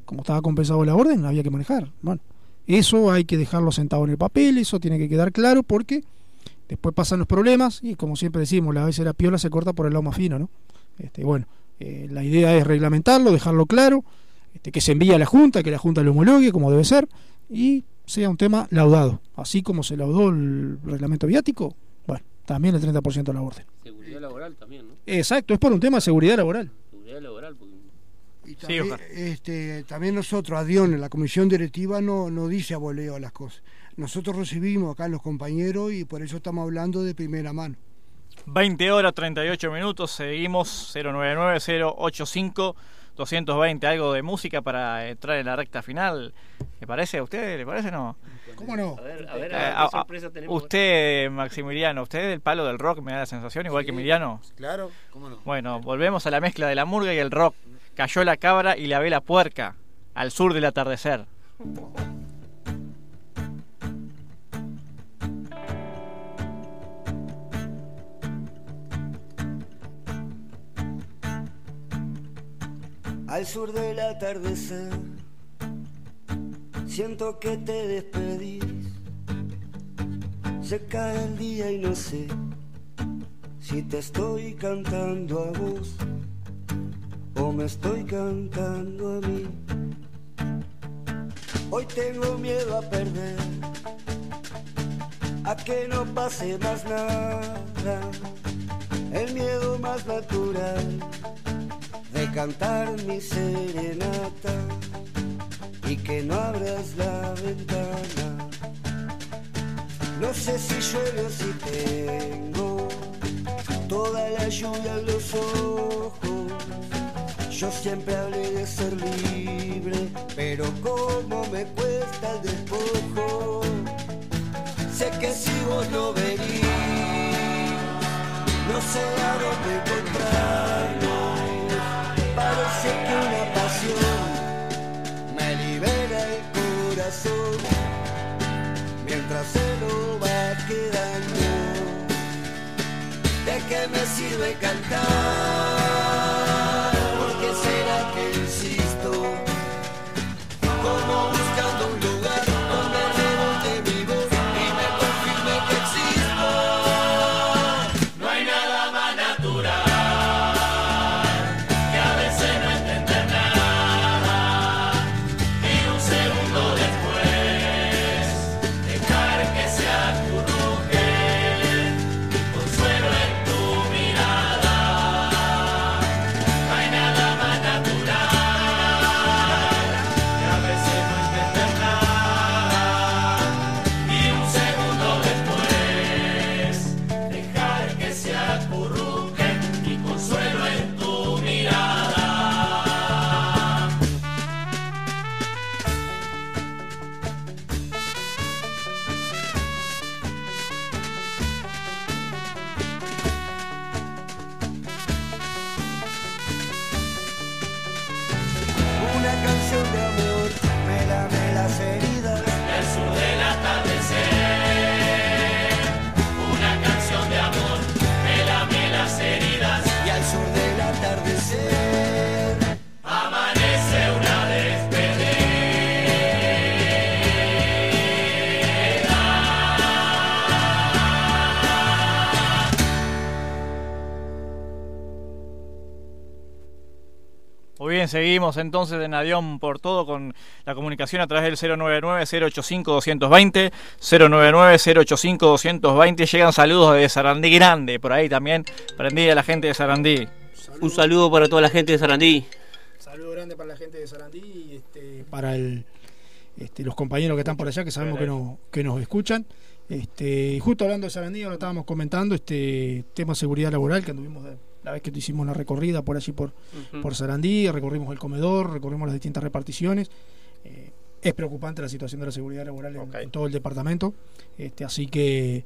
Como estaba compensado la orden, había que manejar. Bueno, eso hay que dejarlo sentado en el papel, eso tiene que quedar claro porque después pasan los problemas y como siempre decimos, la vez la piola se corta por el lado más fino, ¿no? Este, bueno, eh, la idea es reglamentarlo, dejarlo claro, este, que se envíe a la Junta, que la Junta lo homologue como debe ser y sea un tema laudado. Así como se laudó el reglamento viático, bueno, también el 30% de la orden. Seguridad laboral también, ¿no? Exacto, es por un tema de seguridad laboral. Seguridad laboral, porque Y también, este, también nosotros, Adión, en la comisión directiva no, no dice a voleo las cosas. Nosotros recibimos acá los compañeros y por eso estamos hablando de primera mano. 20 horas 38 minutos, seguimos 099-085-220, algo de música para entrar en la recta final. ¿Le parece a usted? ¿Le parece no? ¿Cómo no? A ver, a ver, Eh, a ver a- qué a- sorpresa tenemos. usted, Maximiliano, usted del palo del rock me da la sensación, igual que Emiliano. Claro, cómo no. Bueno, volvemos a la mezcla de la murga y el rock. Cayó la cabra y la vela puerca, al sur del atardecer. Al sur del atardecer, siento que te despedís. Se cae el día y no sé si te estoy cantando a vos me estoy cantando a mí. Hoy tengo miedo a perder, a que no pase más nada. El miedo más natural de cantar mi serenata y que no abras la ventana. No sé si llueve o si tengo toda la lluvia en los ojos. Yo siempre hablé de ser libre, pero como me cuesta el despojo. Sé que si vos no venís, no sé a dónde encontrarnos. Parece que una pasión me libera el corazón mientras se lo va quedando. ¿De qué me sirve cantar? Seguimos entonces en Adión por todo con la comunicación a través del 099-085-220, 099-085-220. Llegan saludos de Sarandí Grande, por ahí también prendida la gente de Sarandí. Un saludo para toda la gente de Sarandí. Saludo grande para la gente de Sarandí y este, para el, este, los compañeros que están por allá que sabemos que, no, que nos escuchan. Este, y justo hablando de Sarandí, ahora estábamos comentando este tema de seguridad laboral que anduvimos de- la vez que hicimos la recorrida por allí por, Ujú. por Sarandí, recorrimos el comedor, recorrimos las distintas reparticiones. Eh, es preocupante la situación de la seguridad laboral en, en todo el departamento. Este, así que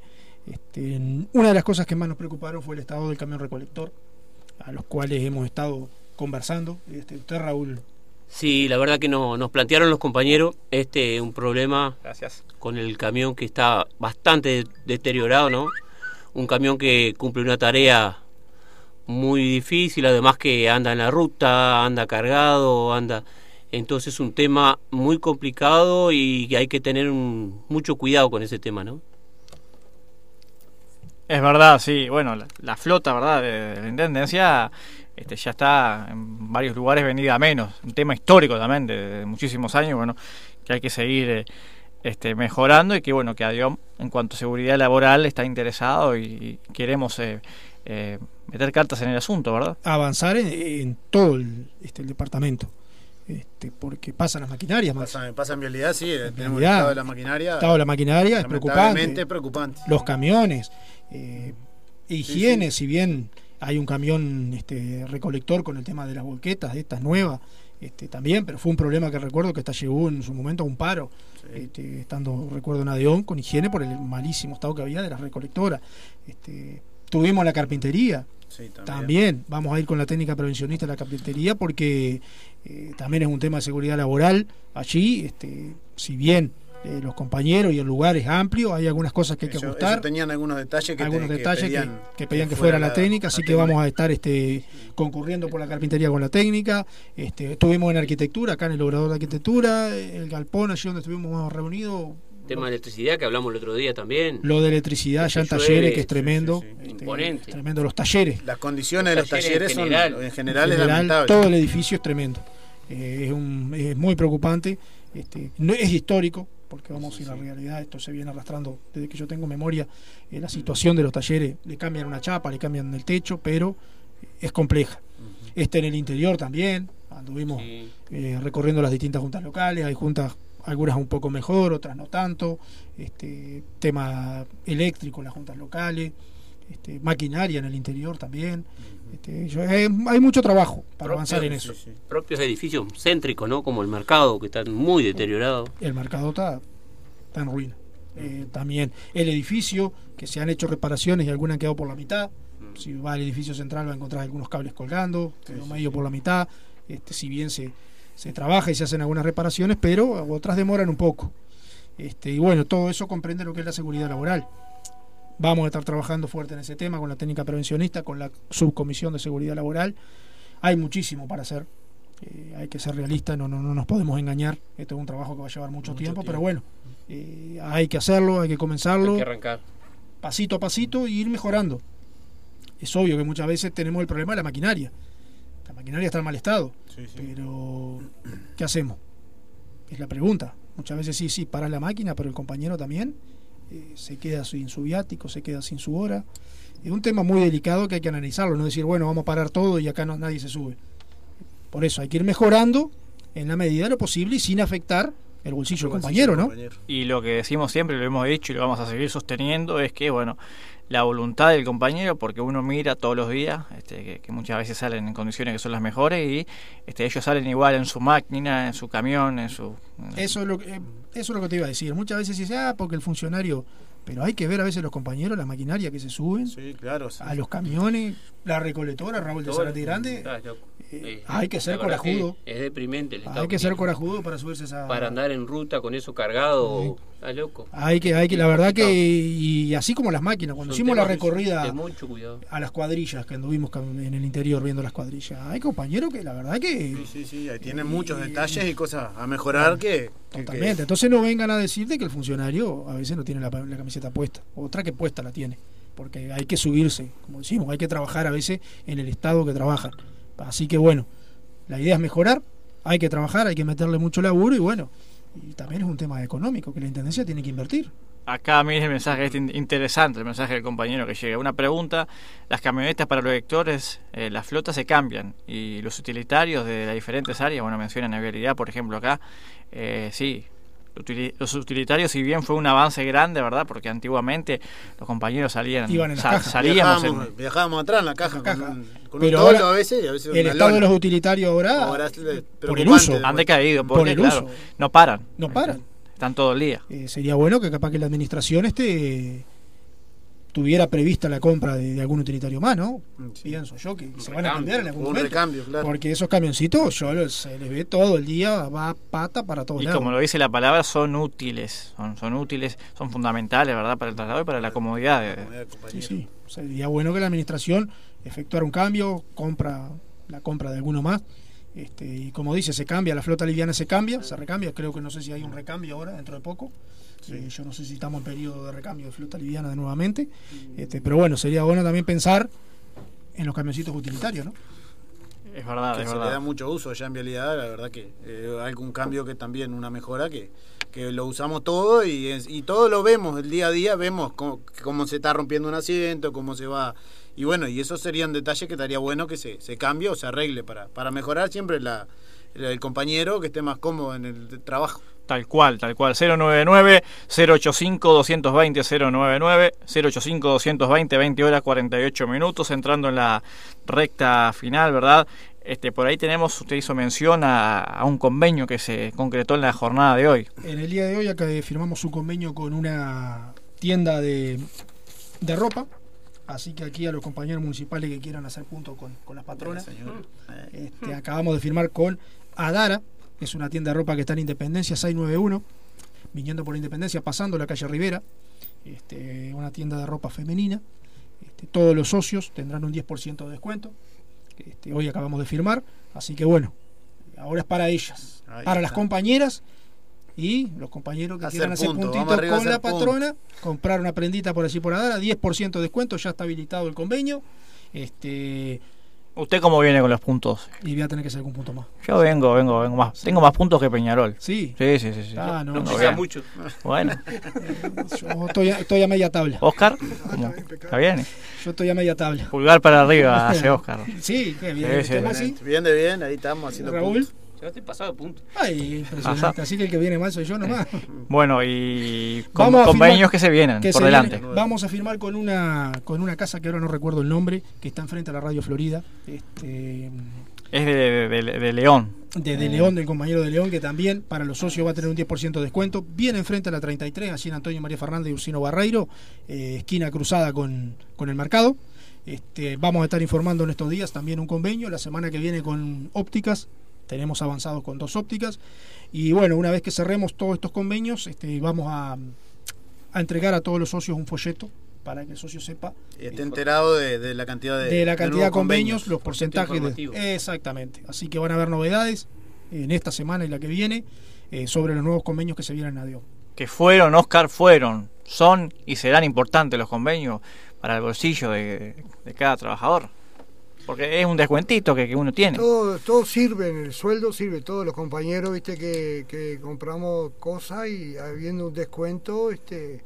este, una de las cosas que más nos preocuparon fue el estado del camión recolector, a los cuales hemos estado conversando. Este, usted, Raúl, Sí, la verdad que no, nos plantearon los compañeros este un problema Gracias. con el camión que está bastante deteriorado, ¿no? Un camión que cumple una tarea muy difícil, además que anda en la ruta, anda cargado, anda... Entonces es un tema muy complicado y hay que tener un- mucho cuidado con ese tema, ¿no? Es verdad, sí. Bueno, la, flota, ¿verdad? De, la Intendencia este, ya está en varios lugares vendida a menos. Un tema histórico también de, muchísimos años, bueno, que hay que seguir eh, este, mejorando y que, bueno, que ADIOM, en cuanto a seguridad laboral, está interesado y, y queremos eh, eh, meter cartas en el asunto, ¿verdad? avanzar en, en todo el, este, el departamento. Este, porque pasan las maquinarias, Max. Pasa, pasa en vialidad, sí, eh, tenemos el vialidad. estado de la maquinaria. El estado de la maquinaria es preocupante. preocupante. Los camiones, eh, higiene, si bien hay un camión este, recolector con el tema de las volquetas, de estas nuevas, este, también, pero fue un problema que recuerdo que hasta llegó en su momento a un paro, este, estando, recuerdo, en Adeón, con higiene por el malísimo estado que había de las recolectoras. Este, tuvimos la carpintería, Sí, también. también vamos a ir con la técnica prevencionista de la carpintería porque eh, también es un tema de seguridad laboral allí. Este, si bien eh, los compañeros y el lugar es amplio, hay algunas cosas que hay que Ellos- ajustar. ellos tenían algunos detalles que, algunos te- detalles que, pedían, que pedían que fuera la, técnica, así la que vamos a estar este, concurriendo por la carpintería con la técnica. Este, estuvimos en arquitectura, acá en el obrador de arquitectura, el galpón, allí donde estuvimos reunidos, Tema de electricidad que hablamos el otro día también. lo de electricidad, ya en talleres, que es sí, tremendo. Este, Imponente. Tremendo, los talleres. Las condiciones de los Talleres talleres en son, en general, En es general, lamentable. todo el edificio es tremendo. Eh, es, un- es muy preocupante. Este, no, es histórico, porque vamos a ir a la realidad. Esto se viene arrastrando desde que yo tengo memoria. eh, la situación de los talleres, le cambian una chapa, le cambian el techo, pero es compleja. Este en el interior también. Anduvimos eh, recorriendo las distintas juntas locales. Hay juntas, algunas un poco mejor, otras no tanto. Este, tema eléctrico en las juntas locales. Este, maquinaria en el interior también. Este, yo- eh, hay mucho trabajo para avanzar en eso. Propios edificios céntricos, ¿no? Como el mercado, que están muy deteriorados. El mercado está, está en ruina. Eh, también el edificio, que se han hecho reparaciones y algunas han quedado por la mitad. Si va al edificio central va a encontrar algunos cables colgando, quedó medio por la mitad. Este, si bien se, se trabaja y se hacen algunas reparaciones, pero otras demoran un poco. Este, y bueno, todo eso comprende lo que es la seguridad laboral. Vamos a estar trabajando fuerte en ese tema con la técnica prevencionista, con la subcomisión de seguridad laboral. Hay muchísimo para hacer. Eh, hay que ser realistas, no, no, no nos podemos engañar. Esto es un trabajo que va a llevar mucho, tiempo, pero bueno, eh, hay que hacerlo, hay que comenzarlo Hay que arrancar. pasito a pasito y ir mejorando. Es obvio que muchas veces tenemos el problema de la maquinaria. La maquinaria está en mal estado, pero ¿qué hacemos? Es la pregunta. Muchas veces sí, sí, para la máquina, pero el compañero también eh, se queda sin su viático, se queda sin su hora. Es un tema muy delicado que hay que analizarlo, no decir, bueno, vamos a parar todo y acá no, nadie se sube. Por eso hay que ir mejorando en la medida de lo posible y sin afectar el bolsillo del compañero, ¿no? Y lo que decimos siempre, lo hemos dicho y lo vamos a seguir sosteniendo, es que, bueno, la voluntad del compañero, porque uno mira todos los días, este, que, que muchas veces salen en condiciones que son las mejores y este, ellos salen igual en su máquina, en su camión, en su... Eso es lo que, eh, eso es lo que te iba a decir. Muchas veces dices, ah, porque el funcionario. Pero hay que ver a veces los compañeros, la maquinaria que se suben, Sí, claro. sí. a los camiones, la recolectora, Raúl de Zarate Grande. Estás loco. Eh, hay que ser corajudo. que Es deprimente el estado Hay que ser corajudo para subirse esa. Para andar en ruta con eso cargado, está loco. Hay que, hay que, la verdad que, y así como las máquinas, cuando Son hicimos la recorrida de mucho cuidado. a las cuadrillas, que anduvimos en el interior viendo las cuadrillas, hay compañeros que la verdad que Sí, sí, sí, ahí tienen muchos detalles y cosas a mejorar que... que- Totalmente. que- Entonces no vengan a decirte que el funcionario a veces no tiene la, la camiseta puesta. Otra que puesta la tiene. Porque hay que subirse, como decimos, hay que trabajar a veces en el estado que trabajan. Así que bueno, la idea es mejorar, hay que trabajar, hay que meterle mucho laburo y bueno, y también es un tema económico que la Intendencia tiene que invertir. Acá mire el mensaje, es in- interesante el mensaje del compañero que llega. Una pregunta, las camionetas para los lectores, eh, las flotas se cambian y los utilitarios de las diferentes áreas, bueno, mencionan la vialidad, por ejemplo, acá, eh, sí, los utilitarios, si bien fue un avance grande, ¿verdad? Porque antiguamente los compañeros salían, Iban en las sa- cajas. salíamos viajábamos, en- viajábamos atrás en la caja, con un, con un Pero toldo ahora, a veces y a veces el estado de los utilitarios ahora, le- por el uso, han decaído, por porque el claro, uso. no paran, no paran. están todo el día. Eh, sería bueno que capaz que la administración este tuviera prevista la compra de, de algún utilitario más, ¿no? Pienso yo que se van a cambiar en algún momento. recambio, claro. Porque esos camioncitos, yo los- se les ve todo el día, va pata para todos Y lados. como lo dice la palabra, son útiles, son, son útiles, son fundamentales, ¿verdad? Para el traslado y para la comodidad. de- Sí, sí. Sería bueno que la administración efectuara un cambio, compra la compra de alguno más. Este, y como dice, se cambia, la flota liviana se cambia, se recambia. Creo que no sé si hay un recambio ahora, dentro de poco. Eh, yo no sé si estamos en periodo de recambio de flota liviana de nuevamente. Este, pero bueno, sería bueno también pensar en los camioncitos utilitarios, ¿no? Es verdad, que es se le da mucho uso ya en vialidad, la verdad que eh, algún cambio que también, una mejora que, que lo usamos todo y, y todo lo vemos el día a día, vemos cómo, cómo se está rompiendo un asiento, cómo se va... Y bueno, y esos serían detalles que estaría bueno que se, se cambie o se arregle para, para mejorar siempre la, el, el compañero que esté más cómodo en el trabajo. Tal cual, tal cual. 099-085-220-099, 085-220, 20 horas 48 minutos, entrando en la recta final, ¿verdad? Este, por ahí tenemos, usted hizo mención a, a un convenio que se concretó en la jornada de hoy. En el día de hoy acá firmamos un convenio con una tienda de, de ropa. Así que aquí a los compañeros municipales que quieran hacer punto con, con las patronas, este, acabamos de firmar con Adara, es una tienda de ropa que está en Independencia 691, viniendo por Independencia, pasando la calle Rivera, este, una tienda de ropa femenina. Este, todos los socios tendrán un 10% de descuento. Este, hoy acabamos de firmar, así que bueno, ahora es para ellas, Ahí para está. las compañeras y los compañeros que Hacer quieran hacer punto, puntitos con la punto. patrona, comprar una prendita por allí por Adara, 10% de descuento, ya está habilitado el convenio. Este, ¿Usted cómo viene con los puntos? y voy a tener que hacer algún punto más. Yo vengo, vengo, vengo más. Tengo más puntos que Peñarol. Sí. Sí, sí, sí. sí. Ah, no. No bien. sea mucho. Bueno. Yo estoy a, estoy a media tabla. Oscar, ¿cómo? ¿está bien? Yo estoy a media tabla. Pulgar para arriba hace Oscar. Sí, qué bien. Sí. Bien de bien, ahí estamos haciendo Raúl. puntos. Yo estoy pasado de punto. Ay, impresionante. Así que el que viene mal soy yo nomás. Bueno, y con- convenios que se vienen que por se delante. viene- vamos a firmar con una con una casa que ahora no recuerdo el nombre, que está enfrente a la Radio Florida, este, Es de, de- de- de León. de, de León, del compañero de León, que también para los socios va a tener un 10% de descuento. Viene enfrente a la 33, allí en Antonio María Fernández y Ursino Barreiro, eh, esquina cruzada con, con el mercado. Este, vamos a estar informando en estos días también un convenio. La semana que viene con ópticas, tenemos avanzados con dos ópticas. Y bueno, una vez que cerremos todos estos convenios, este, vamos a, a entregar a todos los socios un folleto para que el socio sepa Y esté enterado de, de la cantidad de, de la cantidad de convenios, los porcentajes. De, exactamente. Así que van a haber novedades en esta semana y la que viene eh, sobre los nuevos convenios que se vienen a Dios. Que fueron, Oscar, fueron, son y serán importantes los convenios para el bolsillo de, de cada trabajador. Porque es un descuentito que, que uno tiene. Todo, todo sirve, en el sueldo sirve, todos los compañeros, viste, que, que compramos cosas y habiendo un descuento, este,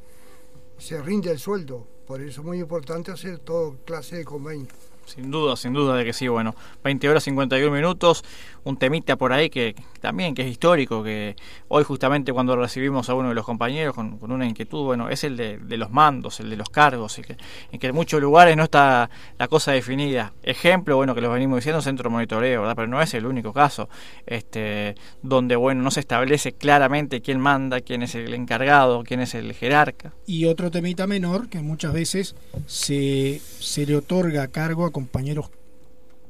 se rinde el sueldo. Por eso es muy importante hacer toda clase de convenio. Sin duda, sin duda de que sí. Bueno, 20 horas 51 minutos, un temita por ahí que, también que es histórico, que hoy justamente cuando recibimos a uno de los compañeros con, con una inquietud, bueno, es el de, los mandos, el de los cargos, y que, en que en muchos lugares no está la cosa definida. Ejemplo, bueno, que lo venimos diciendo, centro monitoreo, ¿verdad? Pero no es el único caso, este, donde, bueno, no se establece claramente quién manda, quién es el encargado, quién es el jerarca. Y otro temita menor que muchas veces se, se le otorga cargo a compañeros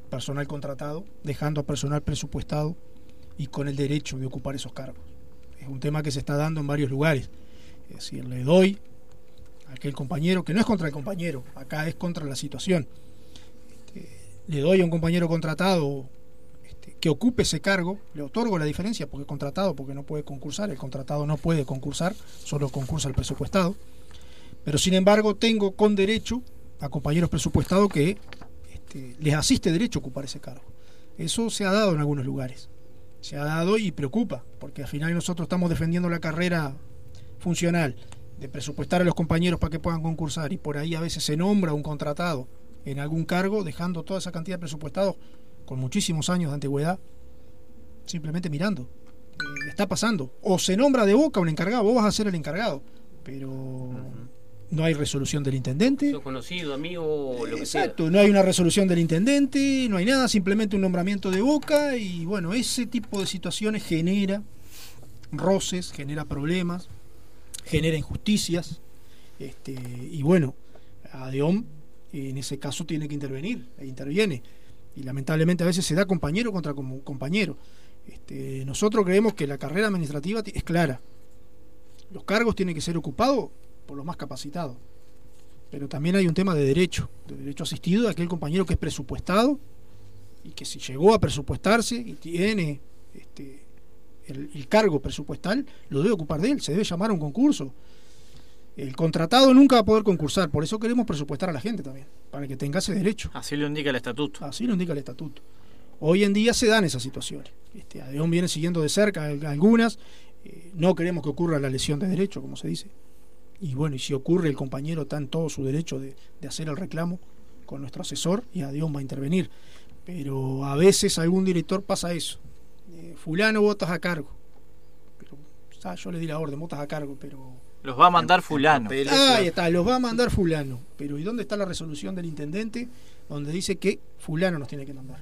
personal contratado, dejando a personal presupuestado y con el derecho de ocupar esos cargos. Es un tema que se está dando en varios lugares. Es decir, le doy a aquel compañero, que no es contra el compañero, acá es contra la situación. Este, le doy a un compañero contratado este, que ocupe ese cargo, le otorgo la diferencia porque es contratado, porque no puede concursar, el contratado no puede concursar, solo concursa el presupuestado. Pero sin embargo, tengo con derecho a compañeros presupuestados que este, les asiste derecho a ocupar ese cargo. Eso se ha dado en algunos lugares. Se ha dado y preocupa, porque al final nosotros estamos defendiendo la carrera funcional de presupuestar a los compañeros para que puedan concursar y por ahí a veces se nombra un contratado en algún cargo, dejando toda esa cantidad de presupuestados con muchísimos años de antigüedad, simplemente mirando. Eh, está pasando. O se nombra de boca un encargado, vos vas a ser el encargado, pero no hay resolución del intendente. Sos conocido, amigo, lo que sea. Exacto, no hay una resolución del intendente, no hay nada, simplemente un nombramiento de boca y bueno, ese tipo de situaciones genera roces, genera problemas, genera injusticias. Este, y bueno, ADEOM en ese caso tiene que intervenir, e interviene. Y lamentablemente a veces se da compañero contra compañero. Este, nosotros creemos que la carrera administrativa ti- es clara. Los cargos tienen que ser ocupados por los más capacitados. Pero también hay un tema de derecho, de derecho asistido de aquel compañero que es presupuestado y que si llegó a presupuestarse y tiene este, el, el cargo presupuestal, lo debe ocupar de él, se debe llamar a un concurso. El contratado nunca va a poder concursar, por eso queremos presupuestar a la gente también, para que tenga ese derecho. Así lo indica el estatuto. Así lo indica el estatuto. Hoy en día se dan esas situaciones. Este, Adeón viene siguiendo de cerca al- algunas. eh, no queremos que ocurra la lesión de derecho, como se dice. Y bueno, y si ocurre, el compañero está en todo su derecho de, de hacer el reclamo con nuestro asesor y Adeón va a intervenir. Pero a veces algún director pasa eso. Eh, fulano votas a cargo. Pero, o sea, yo le di la orden, votas a cargo, pero Los va a mandar fulano. Ahí está, los va a mandar fulano. Pero ¿y dónde está la resolución del intendente donde dice que fulano nos tiene que mandar?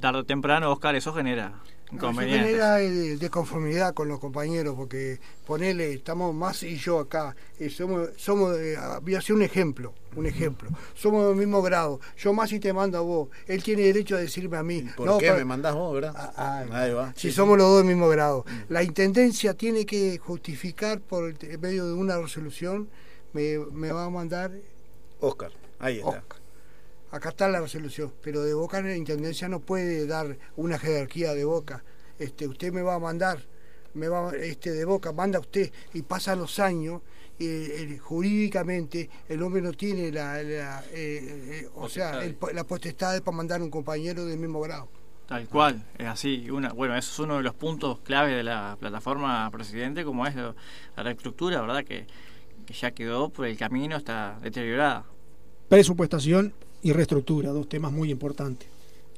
Tarde o temprano, Oscar, eso genera inconvenientes. de conformidad con los compañeros, porque ponele, estamos más y yo acá, eh, somos, somos eh, ah, voy a hacer un ejemplo, un ejemplo, somos del mismo grado, yo más y te mando a vos, él tiene derecho a decirme a mí. ¿Por No, qué me mandás vos, verdad? ah, Ahí va. si Sí, somos sí. los dos del mismo grado. La intendencia tiene que justificar por el medio de una resolución, me, me va a mandar Oscar, ahí está. acá está la resolución, pero de Boca la Intendencia no puede dar una jerarquía de Boca. Este, usted me va a mandar, me va este de Boca, manda usted y pasan los años y eh, jurídicamente el hombre no tiene la, la, eh, eh, o sea, el- la potestad para mandar un compañero del mismo grado. Tal cual, es así. Una, bueno, eso es uno de los puntos clave de la plataforma presidente, como es lo- la reestructura, ¿verdad? Que, que ya quedó por el camino, está deteriorada. Presupuestación y reestructura, dos temas muy importantes.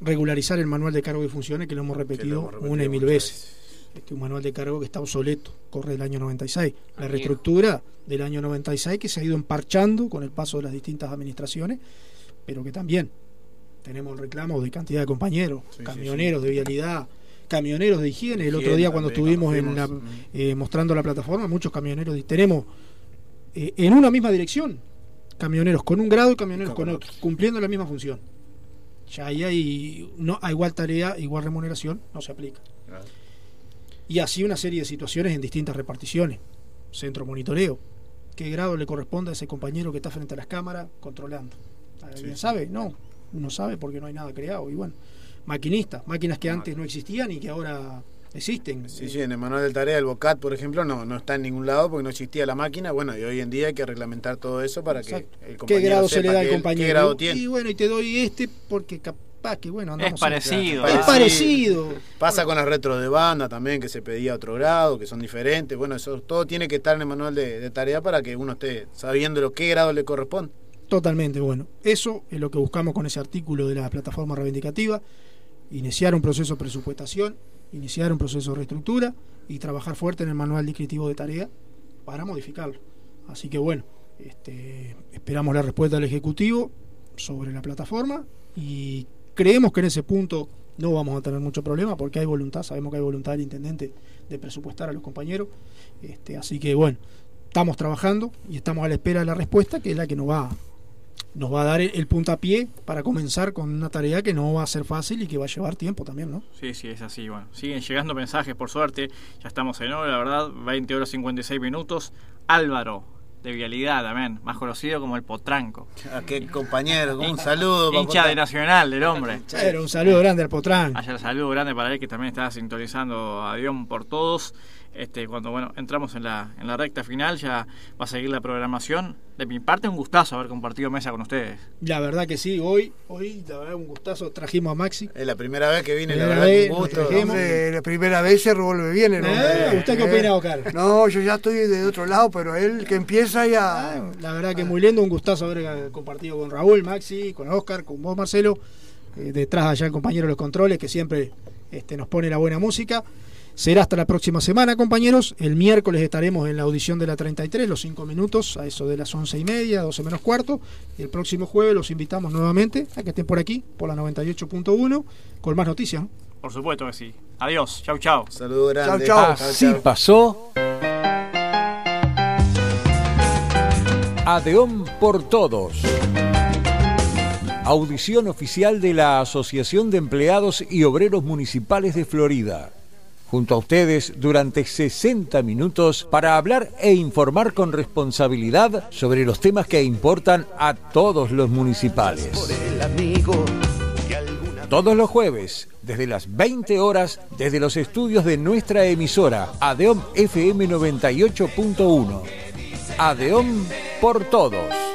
Regularizar el manual de cargo y funciones, que lo hemos repetido, hemos repetido una y mil muchas veces. Este un manual de cargo que está obsoleto, corre del año 96. La reestructura del año 96 que se ha ido emparchando con el paso de las distintas administraciones, pero que también tenemos el reclamo de cantidad de compañeros, sí, camioneros de vialidad, camioneros de higiene. El otro día cuando estuvimos en la, eh, mostrando la plataforma, muchos camioneros, tenemos eh, en una misma dirección, camioneros con un grado y camioneros con, otro, cumpliendo la misma función. Ya ahí hay, no, a igual tarea, igual remuneración, no se aplica. Y así una serie de situaciones en distintas reparticiones. Centro monitoreo. ¿Qué grado le corresponde a ese compañero que está frente a las cámaras controlando? ¿Alguien sí. sabe? No, uno sabe porque no hay nada creado. Y bueno, maquinistas, máquinas que antes no existían y que ahora existen. Sí, sí, en el manual de tarea el BOCAT, por ejemplo, no, no está en ningún lado porque no existía la máquina. Bueno, y hoy en día hay que reglamentar todo eso para Exacto. que el ¿Qué compañero grado se le da al compañero? ¿Qué grado tiene? Y bueno, y te doy este porque capaz que, bueno, andamos parecido, Es parecido. Pasa con las retros de banda también, que se pedía otro grado, que son diferentes. Bueno, eso todo tiene que estar en el manual de, de tarea para que uno esté sabiendo lo qué grado le corresponde. Totalmente, bueno. Eso es lo que buscamos con ese artículo de la plataforma reivindicativa. Iniciar un proceso de presupuestación, iniciar un proceso de reestructura y trabajar fuerte en el manual descriptivo de tarea para modificarlo. Así que bueno, este, esperamos la respuesta del Ejecutivo sobre la plataforma y creemos que en ese punto no vamos a tener mucho problema porque hay voluntad, sabemos que hay voluntad del intendente de presupuestar a los compañeros. Este, así que bueno, estamos trabajando y estamos a la espera de la respuesta que es la que nos va nos va a dar el, puntapié para comenzar con una tarea que no va a ser fácil y que va a llevar tiempo también, ¿no? Sí, sí, es así. Bueno, siguen llegando mensajes, por suerte. Ya estamos en hora, la verdad. 20 horas 56 minutos. Álvaro, de Vialidad también, más conocido como el Potranco. A qué compañero, un saludo. Hincha de Nacional, del hombre. Pero un saludo grande al Potrán. Allá el saludo grande para él que también está sintonizando a Dion por todos. Este, cuando bueno entramos en la, en la recta final ya va a seguir la programación. De mi parte un gustazo haber compartido mesa con ustedes. La verdad que sí, hoy, hoy la verdad un gustazo trajimos a Maxi. Es la primera vez que vine, la Primera verdad, vez, un gusto. Hombre, la primera vez se revuelve bien el Eh. ¿usted qué Eh, opina, Oscar? No, yo ya estoy de otro lado, pero él que empieza ya... La verdad que muy lindo, un gustazo haber eh, compartido con Raúl, Maxi, con Oscar, con vos, Marcelo. eh, detrás allá el compañero de los controles que siempre este, nos pone la buena música. Será hasta la próxima semana, compañeros. El miércoles estaremos en la audición de la 33, los 5 minutos, a eso de las 11 y media, 12 menos cuarto. Y el próximo jueves los invitamos nuevamente a que estén por aquí, por la 98.1, con más noticias. ¿no? Por supuesto que sí. Adiós. Chau, chau. Saludos grandes. chau. Así pasó. Adeón por todos. Audición oficial de la Asociación de Empleados y Obreros Municipales de Florida. Junto a ustedes durante 60 minutos para hablar e informar con responsabilidad sobre los temas que importan a todos los municipales. Todos los jueves, desde las 20 horas, desde los estudios de nuestra emisora, Adeom FM 98.1. Adeom por todos.